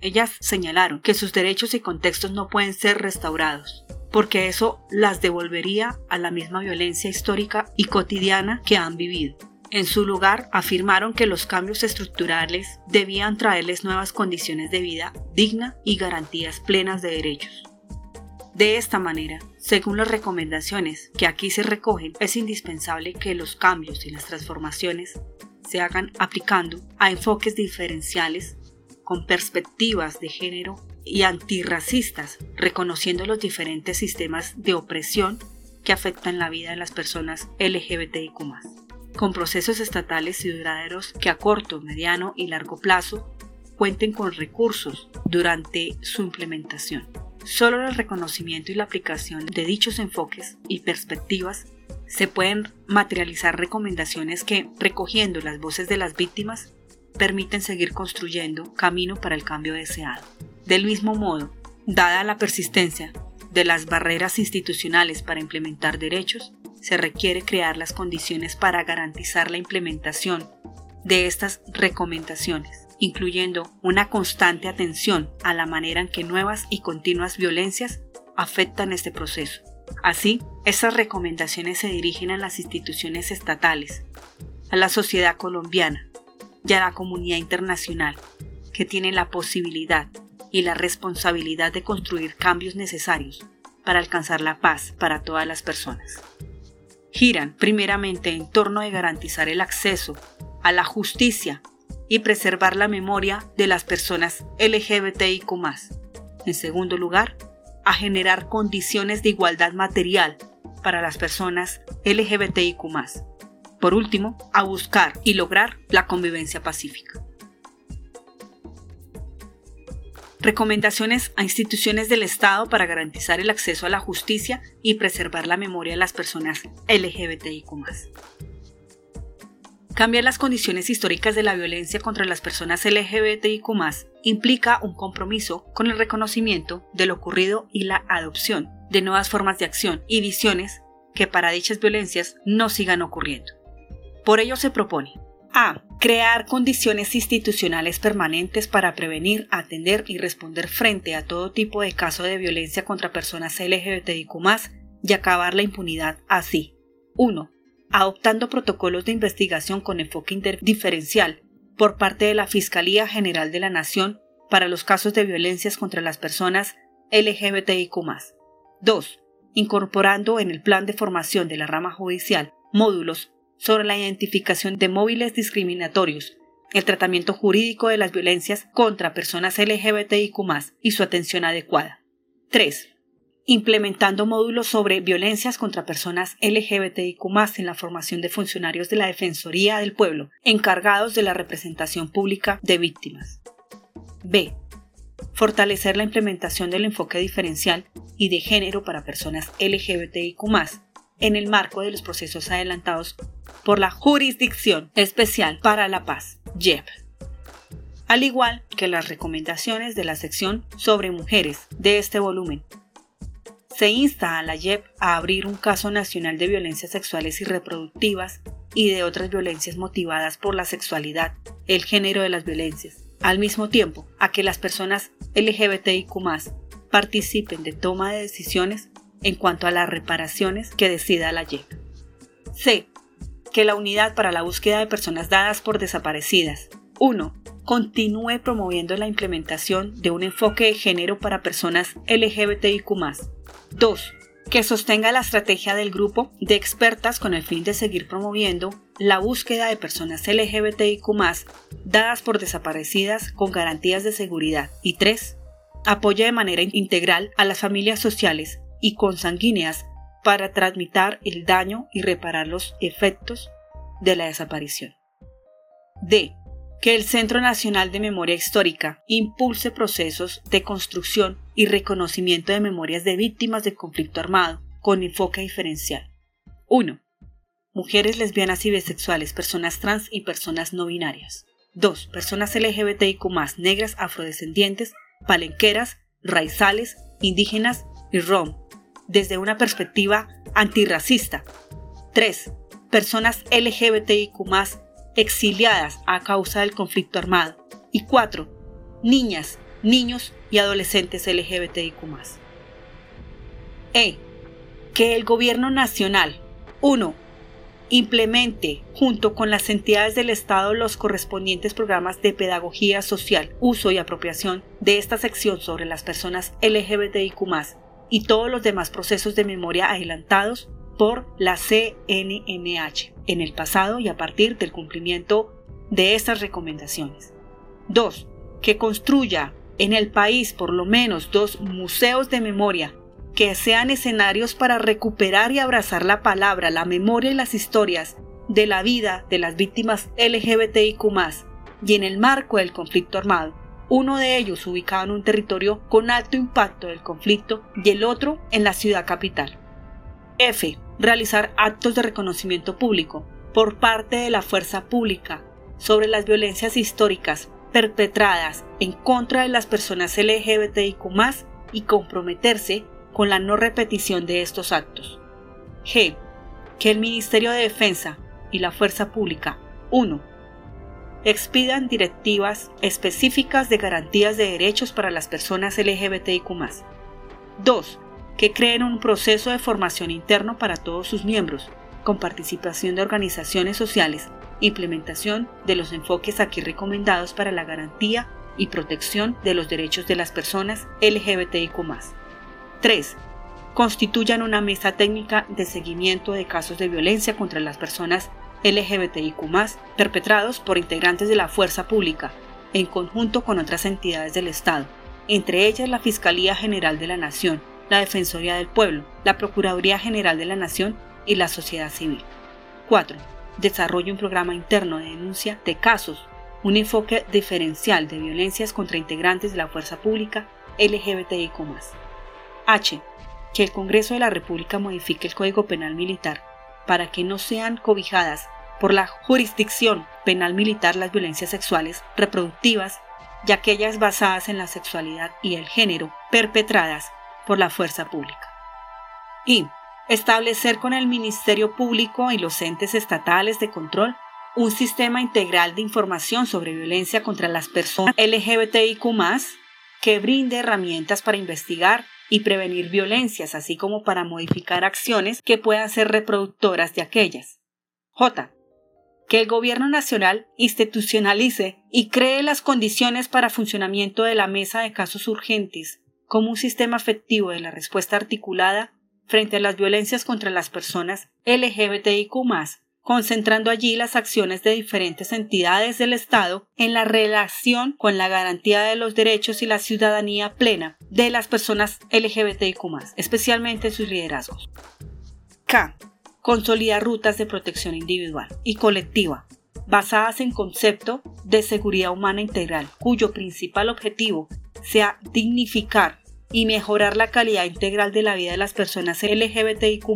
Ellas señalaron que sus derechos y contextos no pueden ser restaurados, porque eso las devolvería a la misma violencia histórica y cotidiana que han vivido. En su lugar, afirmaron que los cambios estructurales debían traerles nuevas condiciones de vida digna y garantías plenas de derechos. De esta manera, según las recomendaciones que aquí se recogen, es indispensable que los cambios y las transformaciones se hagan aplicando a enfoques diferenciales con perspectivas de género y antirracistas, reconociendo los diferentes sistemas de opresión que afectan la vida de las personas LGBTIQ, con procesos estatales y duraderos que a corto, mediano y largo plazo cuenten con recursos durante su implementación. Solo el reconocimiento y la aplicación de dichos enfoques y perspectivas se pueden materializar recomendaciones que, recogiendo las voces de las víctimas, permiten seguir construyendo camino para el cambio deseado. Del mismo modo, dada la persistencia de las barreras institucionales para implementar derechos, se requiere crear las condiciones para garantizar la implementación de estas recomendaciones, incluyendo una constante atención a la manera en que nuevas y continuas violencias afectan este proceso. Así, estas recomendaciones se dirigen a las instituciones estatales, a la sociedad colombiana y a la comunidad internacional, que tienen la posibilidad y la responsabilidad de construir cambios necesarios para alcanzar la paz para todas las personas. Giran primeramente en torno de garantizar el acceso a la justicia y preservar la memoria de las personas LGBTIQ. En segundo lugar, a generar condiciones de igualdad material para las personas LGBTIQ. Por último, a buscar y lograr la convivencia pacífica. Recomendaciones a instituciones del Estado para garantizar el acceso a la justicia y preservar la memoria de las personas LGBTIQ. Cambiar las condiciones históricas de la violencia contra las personas LGBTIQ implica un compromiso con el reconocimiento de lo ocurrido y la adopción de nuevas formas de acción y visiones que para dichas violencias no sigan ocurriendo. Por ello se propone a. Crear condiciones institucionales permanentes para prevenir, atender y responder frente a todo tipo de caso de violencia contra personas LGBTIQ y acabar la impunidad así. 1. Adoptando protocolos de investigación con enfoque interdiferencial por parte de la Fiscalía General de la Nación para los casos de violencias contra las personas LGBTIQ. 2. Incorporando en el plan de formación de la rama judicial módulos sobre la identificación de móviles discriminatorios, el tratamiento jurídico de las violencias contra personas LGBTIQ y su atención adecuada. 3. Implementando módulos sobre violencias contra personas LGBTIQ en la formación de funcionarios de la Defensoría del Pueblo encargados de la representación pública de víctimas. B. Fortalecer la implementación del enfoque diferencial y de género para personas LGBTIQ en el marco de los procesos adelantados por la Jurisdicción Especial para la Paz, JEP, al igual que las recomendaciones de la sección sobre mujeres de este volumen. Se insta a la JEP a abrir un caso nacional de violencias sexuales y reproductivas y de otras violencias motivadas por la sexualidad, el género de las violencias, al mismo tiempo a que las personas LGBTIQ participen de toma de decisiones en cuanto a las reparaciones que decida la JEP. C que la Unidad para la Búsqueda de Personas Dadas por Desaparecidas 1. Continúe promoviendo la implementación de un enfoque de género para personas LGBTIQ. 2. Que sostenga la estrategia del grupo de expertas con el fin de seguir promoviendo la búsqueda de personas LGBTIQ dadas por desaparecidas con garantías de seguridad. Y 3. Apoya de manera integral a las familias sociales y consanguíneas para transmitir el daño y reparar los efectos de la desaparición. D. Que el Centro Nacional de Memoria Histórica impulse procesos de construcción y reconocimiento de memorias de víctimas de conflicto armado con enfoque diferencial. 1. Mujeres lesbianas y bisexuales, personas trans y personas no binarias. 2. Personas LGBTIQ negras, afrodescendientes, palenqueras, raizales, indígenas y rom, desde una perspectiva antirracista. 3. Personas LGBTIQ exiliadas a causa del conflicto armado. Y 4. Niñas, niños y adolescentes LGBTIQ. E. Que el gobierno nacional 1. Implemente, junto con las entidades del Estado, los correspondientes programas de pedagogía social, uso y apropiación de esta sección sobre las personas LGBTIQ y todos los demás procesos de memoria adelantados por la CNMH en el pasado y a partir del cumplimiento de estas recomendaciones. 2. Que construya en el país por lo menos dos museos de memoria que sean escenarios para recuperar y abrazar la palabra, la memoria y las historias de la vida de las víctimas LGBTIQ y en el marco del conflicto armado, uno de ellos ubicado en un territorio con alto impacto del conflicto y el otro en la ciudad capital. F. Realizar actos de reconocimiento público por parte de la fuerza pública sobre las violencias históricas perpetradas en contra de las personas LGBTIQ y comprometerse con la no repetición de estos actos. G. Que el Ministerio de Defensa y la Fuerza Pública 1. Expidan directivas específicas de garantías de derechos para las personas LGBTIQ. 2. Que creen un proceso de formación interno para todos sus miembros, con participación de organizaciones sociales implementación de los enfoques aquí recomendados para la garantía y protección de los derechos de las personas LGBTIQ. 3. Constituyan una mesa técnica de seguimiento de casos de violencia contra las personas LGBTIQ perpetrados por integrantes de la fuerza pública, en conjunto con otras entidades del Estado, entre ellas la Fiscalía General de la Nación, la Defensoría del Pueblo, la Procuraduría General de la Nación y la sociedad civil. 4 desarrolla un programa interno de denuncia de casos, un enfoque diferencial de violencias contra integrantes de la fuerza pública LGBTIQ. H. Que el Congreso de la República modifique el Código Penal Militar para que no sean cobijadas por la jurisdicción penal militar las violencias sexuales reproductivas y aquellas basadas en la sexualidad y el género perpetradas por la fuerza pública. Y Establecer con el Ministerio Público y los entes estatales de control un sistema integral de información sobre violencia contra las personas LGBTIQ que brinde herramientas para investigar y prevenir violencias, así como para modificar acciones que puedan ser reproductoras de aquellas. J. Que el Gobierno Nacional institucionalice y cree las condiciones para funcionamiento de la Mesa de Casos Urgentes como un sistema efectivo de la respuesta articulada frente a las violencias contra las personas LGBTIQ concentrando allí las acciones de diferentes entidades del Estado en la relación con la garantía de los derechos y la ciudadanía plena de las personas LGBTIQ, especialmente sus liderazgos. K. Consolida rutas de protección individual y colectiva, basadas en concepto de seguridad humana integral, cuyo principal objetivo sea dignificar y mejorar la calidad integral de la vida de las personas LGBTIQ,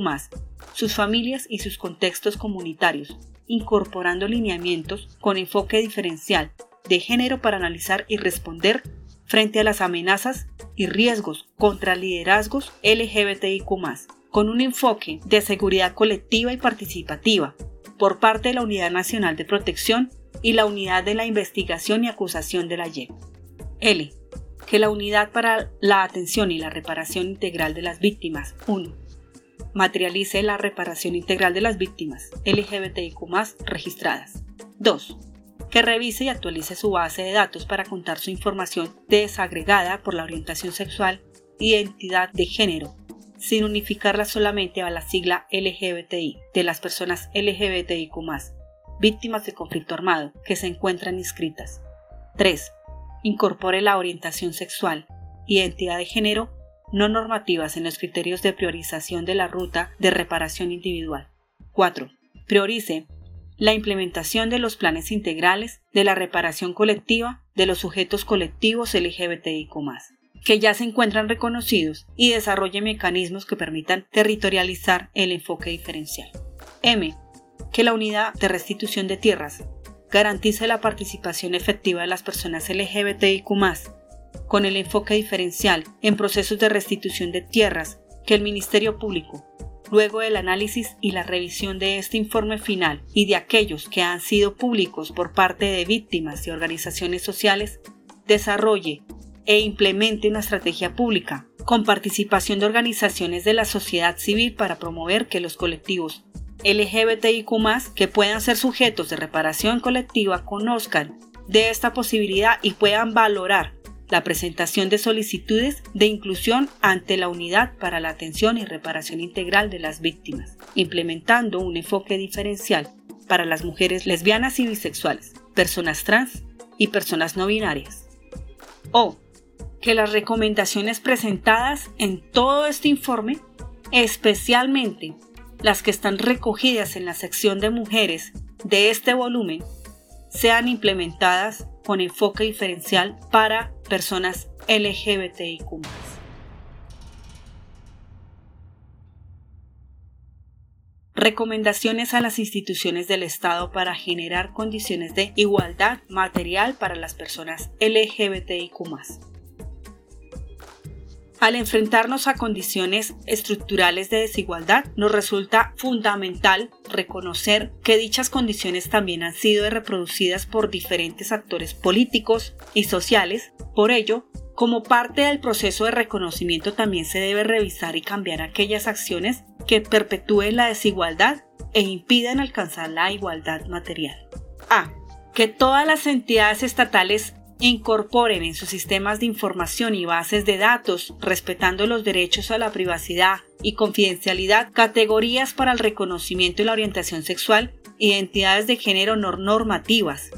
sus familias y sus contextos comunitarios, incorporando lineamientos con enfoque diferencial de género para analizar y responder frente a las amenazas y riesgos contra liderazgos LGBTIQ, con un enfoque de seguridad colectiva y participativa por parte de la Unidad Nacional de Protección y la Unidad de la Investigación y Acusación de la YEP. L que la Unidad para la Atención y la Reparación Integral de las Víctimas, 1. Materialice la reparación integral de las víctimas LGBTIQ registradas. 2. Que revise y actualice su base de datos para contar su información desagregada por la orientación sexual, identidad de género, sin unificarla solamente a la sigla LGBTI de las personas LGBTIQ víctimas de conflicto armado que se encuentran inscritas. 3 incorpore la orientación sexual, identidad de género no normativas en los criterios de priorización de la ruta de reparación individual. 4. Priorice la implementación de los planes integrales de la reparación colectiva de los sujetos colectivos LGBTIQ, que ya se encuentran reconocidos y desarrolle mecanismos que permitan territorializar el enfoque diferencial. M. Que la unidad de restitución de tierras garantice la participación efectiva de las personas LGBTIQ, con el enfoque diferencial en procesos de restitución de tierras que el Ministerio Público, luego del análisis y la revisión de este informe final y de aquellos que han sido públicos por parte de víctimas y organizaciones sociales, desarrolle e implemente una estrategia pública con participación de organizaciones de la sociedad civil para promover que los colectivos LGBTIQ que puedan ser sujetos de reparación colectiva conozcan de esta posibilidad y puedan valorar la presentación de solicitudes de inclusión ante la Unidad para la Atención y Reparación Integral de las Víctimas, implementando un enfoque diferencial para las mujeres lesbianas y bisexuales, personas trans y personas no binarias. O que las recomendaciones presentadas en todo este informe, especialmente las que están recogidas en la sección de mujeres de este volumen, sean implementadas con enfoque diferencial para personas LGBTIQ. Recomendaciones a las instituciones del Estado para generar condiciones de igualdad material para las personas LGBTIQ. Al enfrentarnos a condiciones estructurales de desigualdad, nos resulta fundamental reconocer que dichas condiciones también han sido reproducidas por diferentes actores políticos y sociales. Por ello, como parte del proceso de reconocimiento también se debe revisar y cambiar aquellas acciones que perpetúen la desigualdad e impidan alcanzar la igualdad material. A. Que todas las entidades estatales incorporen en sus sistemas de información y bases de datos, respetando los derechos a la privacidad y confidencialidad, categorías para el reconocimiento y la orientación sexual, identidades de género no normativas.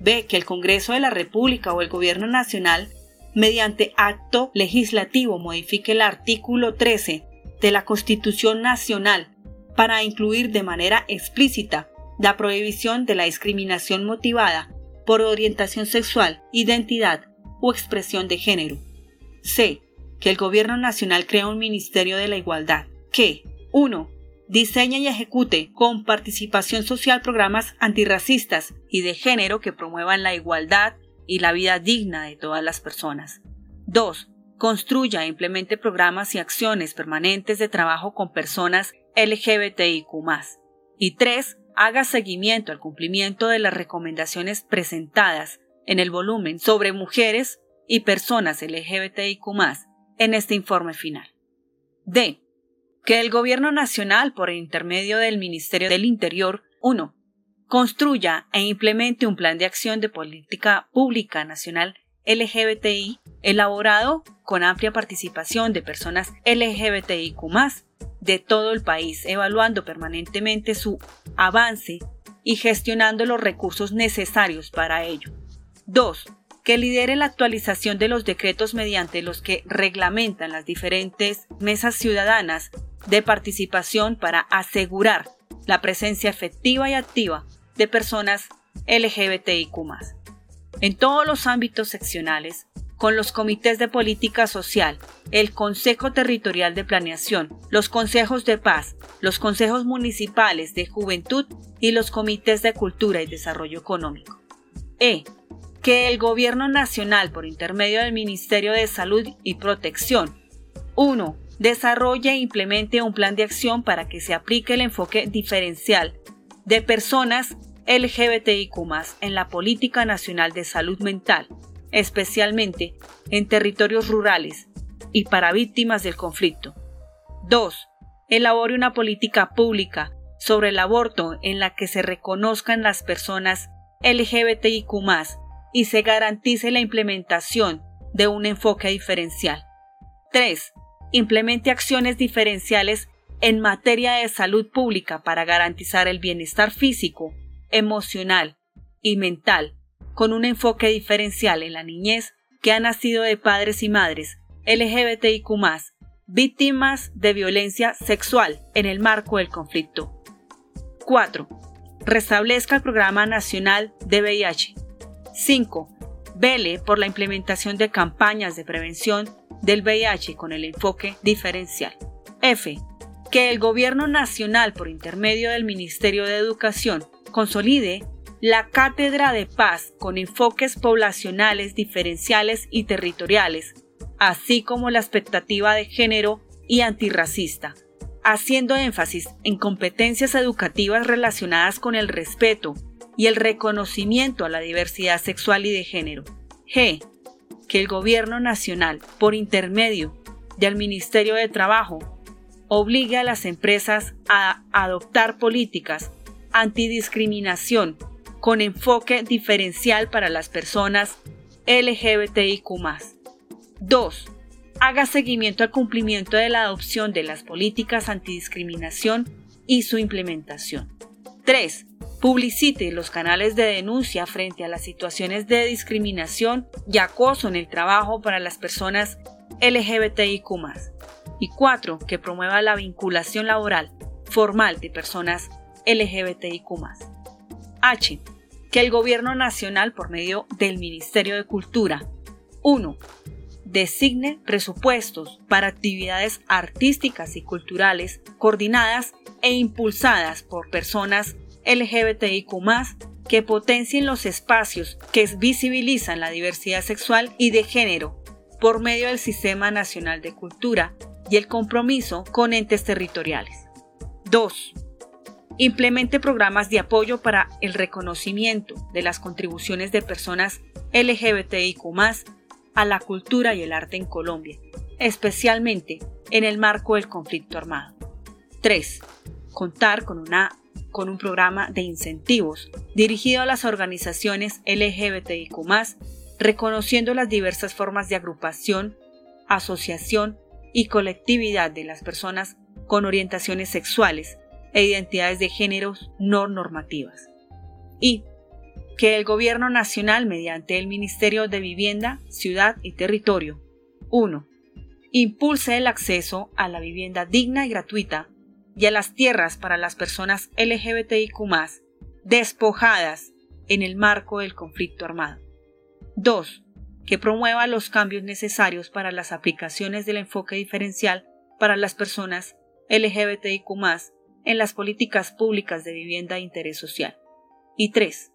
B. Que el Congreso de la República o el Gobierno Nacional, mediante acto legislativo, modifique el artículo 13 de la Constitución Nacional para incluir de manera explícita la prohibición de la discriminación motivada por orientación sexual, identidad o expresión de género. C. Que el Gobierno Nacional crea un Ministerio de la Igualdad que 1. Diseña y ejecute con participación social programas antirracistas y de género que promuevan la igualdad y la vida digna de todas las personas. 2. Construya e implemente programas y acciones permanentes de trabajo con personas LGBTIQ. Y 3 haga seguimiento al cumplimiento de las recomendaciones presentadas en el volumen sobre mujeres y personas LGBTIQ en este informe final. D. Que el Gobierno Nacional, por intermedio del Ministerio del Interior, 1. Construya e implemente un plan de acción de política pública nacional LGBTI elaborado con amplia participación de personas LGBTIQ de todo el país, evaluando permanentemente su avance y gestionando los recursos necesarios para ello. 2. Que lidere la actualización de los decretos mediante los que reglamentan las diferentes mesas ciudadanas de participación para asegurar la presencia efectiva y activa de personas LGBTIQ. En todos los ámbitos seccionales, con los comités de política social, el Consejo Territorial de Planeación, los consejos de paz, los consejos municipales de juventud y los comités de cultura y desarrollo económico. E. Que el Gobierno Nacional, por intermedio del Ministerio de Salud y Protección, 1. Desarrolle e implemente un plan de acción para que se aplique el enfoque diferencial de personas LGBTIQ en la Política Nacional de Salud Mental especialmente en territorios rurales y para víctimas del conflicto. 2. Elabore una política pública sobre el aborto en la que se reconozcan las personas LGBTIQ y se garantice la implementación de un enfoque diferencial. 3. Implemente acciones diferenciales en materia de salud pública para garantizar el bienestar físico, emocional y mental con un enfoque diferencial en la niñez que ha nacido de padres y madres LGBTIQ víctimas de violencia sexual en el marco del conflicto. 4. Restablezca el Programa Nacional de VIH. 5. Vele por la implementación de campañas de prevención del VIH con el enfoque diferencial. F. Que el Gobierno Nacional, por intermedio del Ministerio de Educación, consolide la Cátedra de Paz con enfoques poblacionales diferenciales y territoriales, así como la expectativa de género y antirracista, haciendo énfasis en competencias educativas relacionadas con el respeto y el reconocimiento a la diversidad sexual y de género. G. Que el Gobierno Nacional, por intermedio del Ministerio de Trabajo, obligue a las empresas a adoptar políticas antidiscriminación con enfoque diferencial para las personas LGBTIQ. 2. Haga seguimiento al cumplimiento de la adopción de las políticas antidiscriminación y su implementación. 3. Publicite los canales de denuncia frente a las situaciones de discriminación y acoso en el trabajo para las personas LGBTIQ. Y 4. Que promueva la vinculación laboral formal de personas LGBTIQ. H. Que el Gobierno Nacional, por medio del Ministerio de Cultura, 1. Designe presupuestos para actividades artísticas y culturales coordinadas e impulsadas por personas LGBTIQ que potencien los espacios que visibilizan la diversidad sexual y de género por medio del Sistema Nacional de Cultura y el compromiso con entes territoriales. 2. Implemente programas de apoyo para el reconocimiento de las contribuciones de personas LGBTIQ a la cultura y el arte en Colombia, especialmente en el marco del conflicto armado. 3. Contar con, una, con un programa de incentivos dirigido a las organizaciones LGBTIQ, reconociendo las diversas formas de agrupación, asociación y colectividad de las personas con orientaciones sexuales e identidades de géneros no normativas. Y que el Gobierno Nacional, mediante el Ministerio de Vivienda, Ciudad y Territorio, 1. Impulse el acceso a la vivienda digna y gratuita y a las tierras para las personas LGBTIQ despojadas en el marco del conflicto armado. 2. Que promueva los cambios necesarios para las aplicaciones del enfoque diferencial para las personas LGBTIQ en las políticas públicas de vivienda e interés social. Y 3.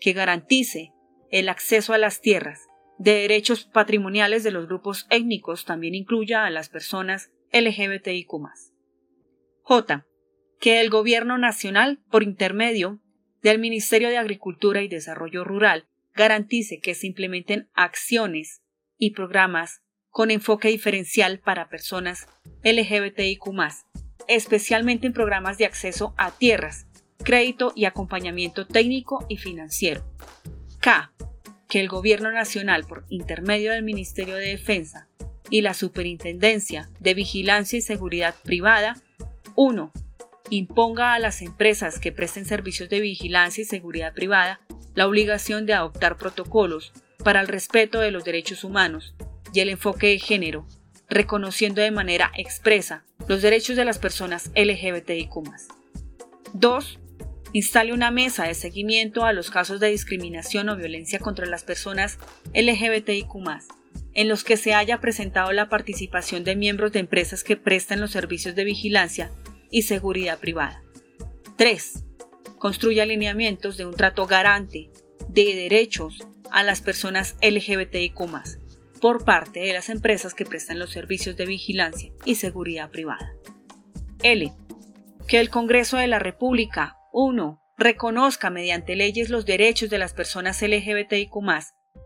Que garantice el acceso a las tierras de derechos patrimoniales de los grupos étnicos también incluya a las personas LGBTIQ. J. Que el Gobierno Nacional, por intermedio del Ministerio de Agricultura y Desarrollo Rural, garantice que se implementen acciones y programas con enfoque diferencial para personas LGBTIQ, especialmente en programas de acceso a tierras, crédito y acompañamiento técnico y financiero. K. Que el Gobierno Nacional, por intermedio del Ministerio de Defensa y la Superintendencia de Vigilancia y Seguridad Privada, 1. Imponga a las empresas que presten servicios de vigilancia y seguridad privada la obligación de adoptar protocolos para el respeto de los derechos humanos y el enfoque de género, reconociendo de manera expresa los derechos de las personas LGBTIQ. 2. Instale una mesa de seguimiento a los casos de discriminación o violencia contra las personas LGBTIQ, en los que se haya presentado la participación de miembros de empresas que prestan los servicios de vigilancia y seguridad privada. 3. Construye alineamientos de un trato garante de derechos a las personas LGBTIQ por parte de las empresas que prestan los servicios de vigilancia y seguridad privada. L. Que el Congreso de la República 1. reconozca mediante leyes los derechos de las personas LGBTIQ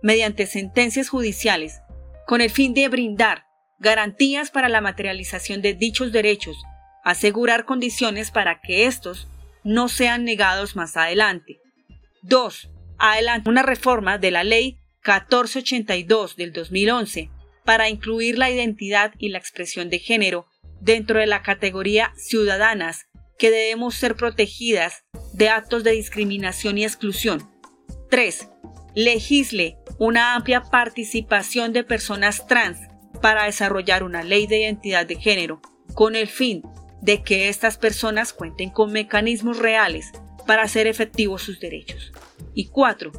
mediante sentencias judiciales con el fin de brindar garantías para la materialización de dichos derechos asegurar condiciones para que estos no sean negados más adelante. 2. Adelante una reforma de la Ley 1482 del 2011 para incluir la identidad y la expresión de género dentro de la categoría ciudadanas que debemos ser protegidas de actos de discriminación y exclusión. 3. Legisle una amplia participación de personas trans para desarrollar una ley de identidad de género con el fin de que estas personas cuenten con mecanismos reales para hacer efectivos sus derechos. Y cuatro,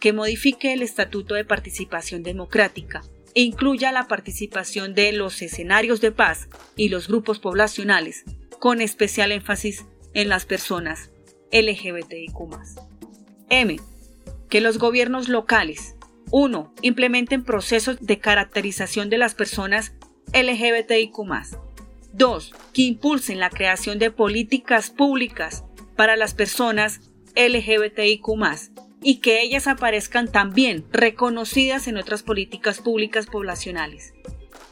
que modifique el Estatuto de Participación Democrática e incluya la participación de los escenarios de paz y los grupos poblacionales, con especial énfasis en las personas LGBTIQ. M. Que los gobiernos locales 1. Implementen procesos de caracterización de las personas LGBTIQ 2. Que impulsen la creación de políticas públicas para las personas LGBTIQ y que ellas aparezcan también reconocidas en otras políticas públicas poblacionales.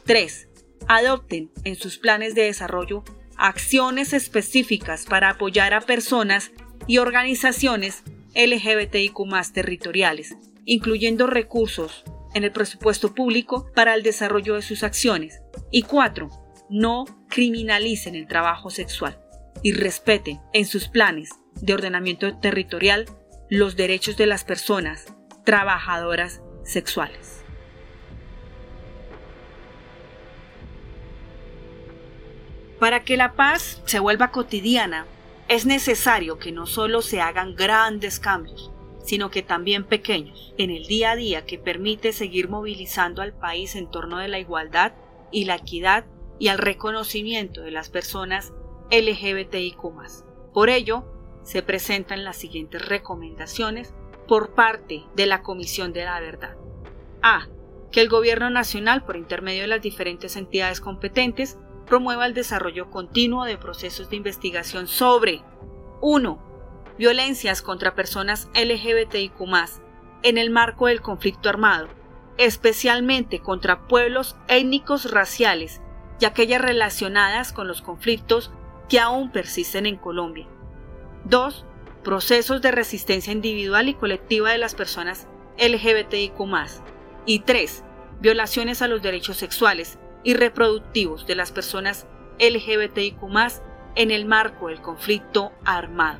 3. Adopten en sus planes de desarrollo acciones específicas para apoyar a personas y organizaciones LGBTIQ territoriales, incluyendo recursos en el presupuesto público para el desarrollo de sus acciones. Y cuatro, no criminalicen el trabajo sexual y respeten en sus planes de ordenamiento territorial los derechos de las personas trabajadoras sexuales. Para que la paz se vuelva cotidiana, es necesario que no solo se hagan grandes cambios, sino que también pequeños, en el día a día que permite seguir movilizando al país en torno de la igualdad y la equidad y al reconocimiento de las personas LGBTIQ. Por ello, se presentan las siguientes recomendaciones por parte de la Comisión de la Verdad. A. Que el Gobierno Nacional, por intermedio de las diferentes entidades competentes, promueva el desarrollo continuo de procesos de investigación sobre 1. Violencias contra personas LGBTIQ en el marco del conflicto armado, especialmente contra pueblos étnicos raciales y aquellas relacionadas con los conflictos que aún persisten en Colombia. 2. Procesos de resistencia individual y colectiva de las personas LGBTIQ. Y 3. Violaciones a los derechos sexuales y reproductivos de las personas LGBTIQ en el marco del conflicto armado.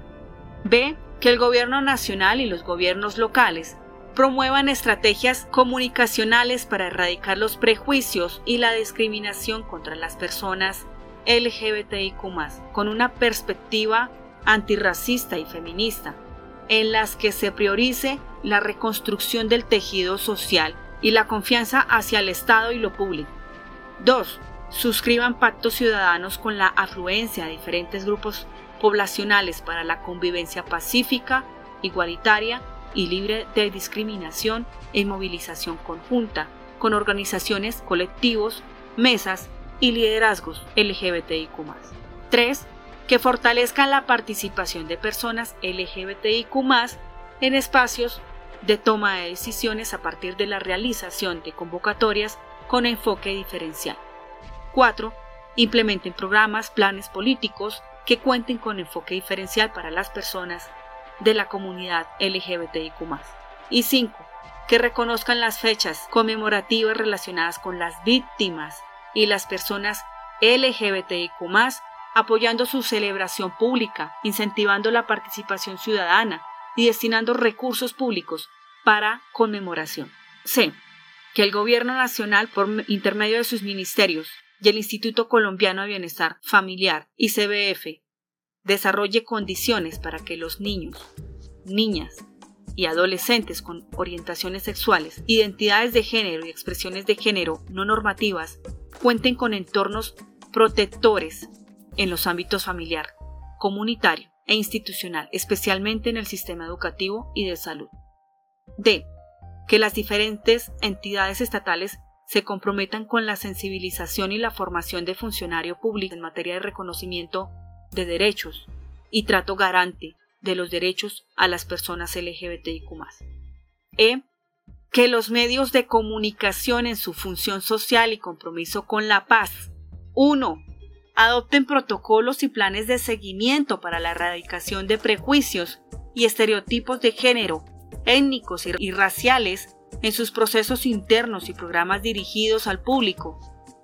B. Que el gobierno nacional y los gobiernos locales promuevan estrategias comunicacionales para erradicar los prejuicios y la discriminación contra las personas LGBTIQ, con una perspectiva antirracista y feminista, en las que se priorice la reconstrucción del tejido social y la confianza hacia el Estado y lo público. 2. Suscriban pactos ciudadanos con la afluencia de diferentes grupos poblacionales para la convivencia pacífica, igualitaria y libre de discriminación e movilización conjunta, con organizaciones, colectivos, mesas y liderazgos LGBTIQ. 3. Que fortalezcan la participación de personas LGBTIQ en espacios de toma de decisiones a partir de la realización de convocatorias con enfoque diferencial. 4. Implementen programas, planes políticos que cuenten con enfoque diferencial para las personas de la comunidad LGBTIQ. Y 5. Que reconozcan las fechas conmemorativas relacionadas con las víctimas y las personas LGBTIQ apoyando su celebración pública, incentivando la participación ciudadana y destinando recursos públicos para conmemoración. C. Que el Gobierno Nacional, por intermedio de sus ministerios y el Instituto Colombiano de Bienestar Familiar y CBF, desarrolle condiciones para que los niños, niñas y adolescentes con orientaciones sexuales, identidades de género y expresiones de género no normativas cuenten con entornos protectores en los ámbitos familiar, comunitario e institucional, especialmente en el sistema educativo y de salud. D. Que las diferentes entidades estatales se comprometan con la sensibilización y la formación de funcionario público en materia de reconocimiento de derechos y trato garante de los derechos a las personas LGBTIQ. E que los medios de comunicación en su función social y compromiso con la paz 1. Adopten protocolos y planes de seguimiento para la erradicación de prejuicios y estereotipos de género, étnicos y raciales en sus procesos internos y programas dirigidos al público.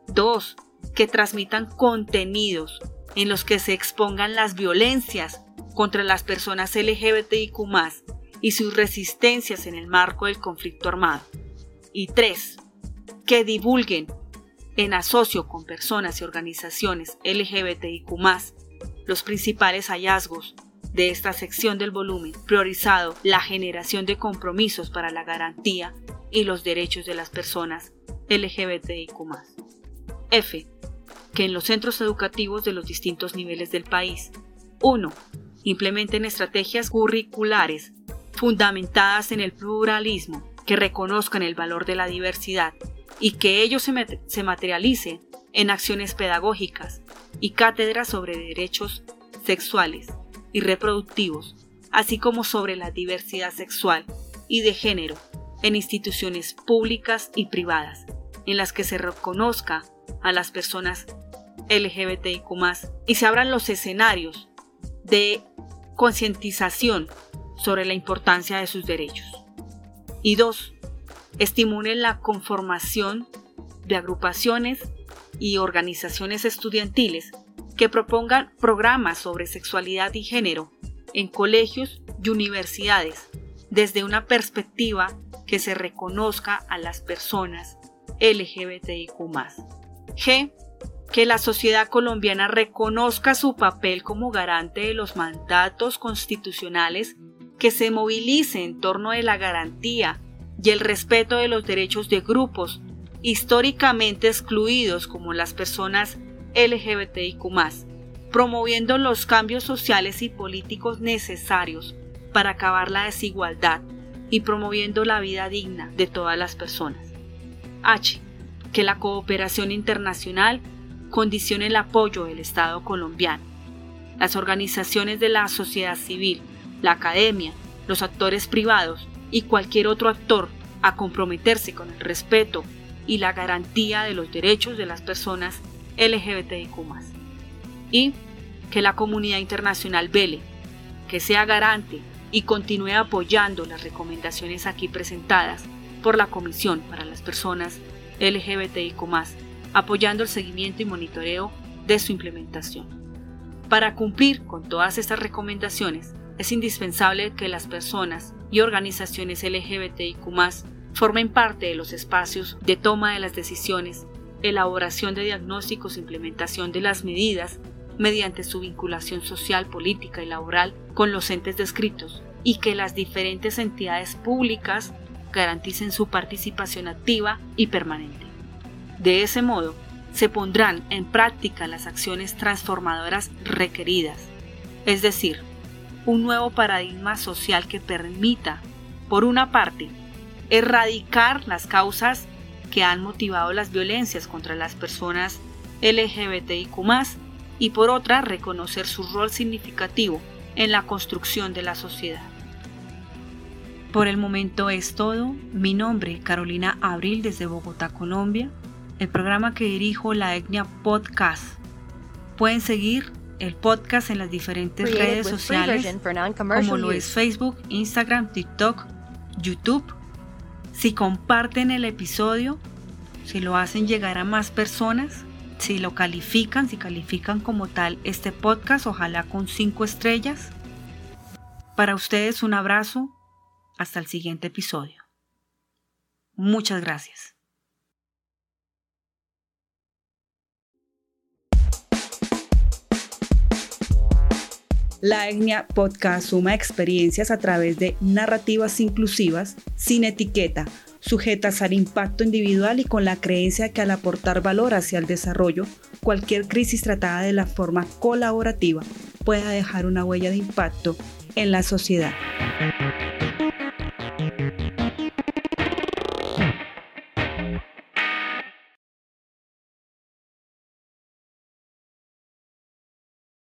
2. Que transmitan contenidos en los que se expongan las violencias contra las personas LGBTIQ y sus resistencias en el marco del conflicto armado. Y tres, que divulguen, en asocio con personas y organizaciones LGBTIQ, los principales hallazgos de esta sección del volumen, priorizado la generación de compromisos para la garantía y los derechos de las personas LGBTIQ. F. Que en los centros educativos de los distintos niveles del país 1. Implementen estrategias curriculares fundamentadas en el pluralismo, que reconozcan el valor de la diversidad y que ello se, materialice en acciones pedagógicas y cátedras sobre derechos sexuales y reproductivos, así como sobre la diversidad sexual y de género en instituciones públicas y privadas, en las que se reconozca a las personas LGBTIQ y se abran los escenarios de concientización sobre la importancia de sus derechos. Y dos, estimulen la conformación de agrupaciones y organizaciones estudiantiles que propongan programas sobre sexualidad y género en colegios y universidades desde una perspectiva que se reconozca a las personas LGBTIQ. G. Que la sociedad colombiana reconozca su papel como garante de los mandatos constitucionales que se movilice en torno de la garantía y el respeto de los derechos de grupos históricamente excluidos como las personas LGBTIQ, promoviendo los cambios sociales y políticos necesarios para acabar la desigualdad y promoviendo la vida digna de todas las personas. H. Que la cooperación internacional condicione el apoyo del Estado colombiano. Las organizaciones de la sociedad civil, la academia, los actores privados y cualquier otro actor a comprometerse con el respeto y la garantía de los derechos de las personas LGBTIQ. Y que la comunidad internacional vele, que sea garante y continúe apoyando las recomendaciones aquí presentadas por la Comisión para las Personas LGBTIQ, apoyando el seguimiento y monitoreo de su implementación. Para cumplir con todas estas recomendaciones, es indispensable que las personas y organizaciones LGBTIQ formen parte de los espacios de toma de las decisiones, elaboración de diagnósticos e implementación de las medidas mediante su vinculación social, política y laboral con los entes descritos y que las diferentes entidades públicas garanticen su participación activa y permanente. De ese modo, se pondrán en práctica las acciones transformadoras requeridas, es decir, un nuevo paradigma social que permita, por una parte, erradicar las causas que han motivado las violencias contra las personas LGBTIQ y por otra reconocer su rol significativo en la construcción de la sociedad. Por el momento es todo. Mi nombre, Carolina Abril, desde Bogotá, Colombia. El programa que dirijo, la Etnia Podcast. Pueden seguir el podcast en las diferentes redes sociales, como lo es Facebook, Instagram, TikTok, YouTube. Si comparten el episodio, si lo hacen llegar a más personas, si lo califican, si califican como tal este podcast, ojalá con cinco estrellas. Para ustedes un abrazo, hasta el siguiente episodio. Muchas gracias. La Etnia Podcast suma experiencias a través de narrativas inclusivas, sin etiqueta, sujetas al impacto individual y con la creencia que al aportar valor hacia el desarrollo, cualquier crisis tratada de la forma colaborativa pueda dejar una huella de impacto en la sociedad.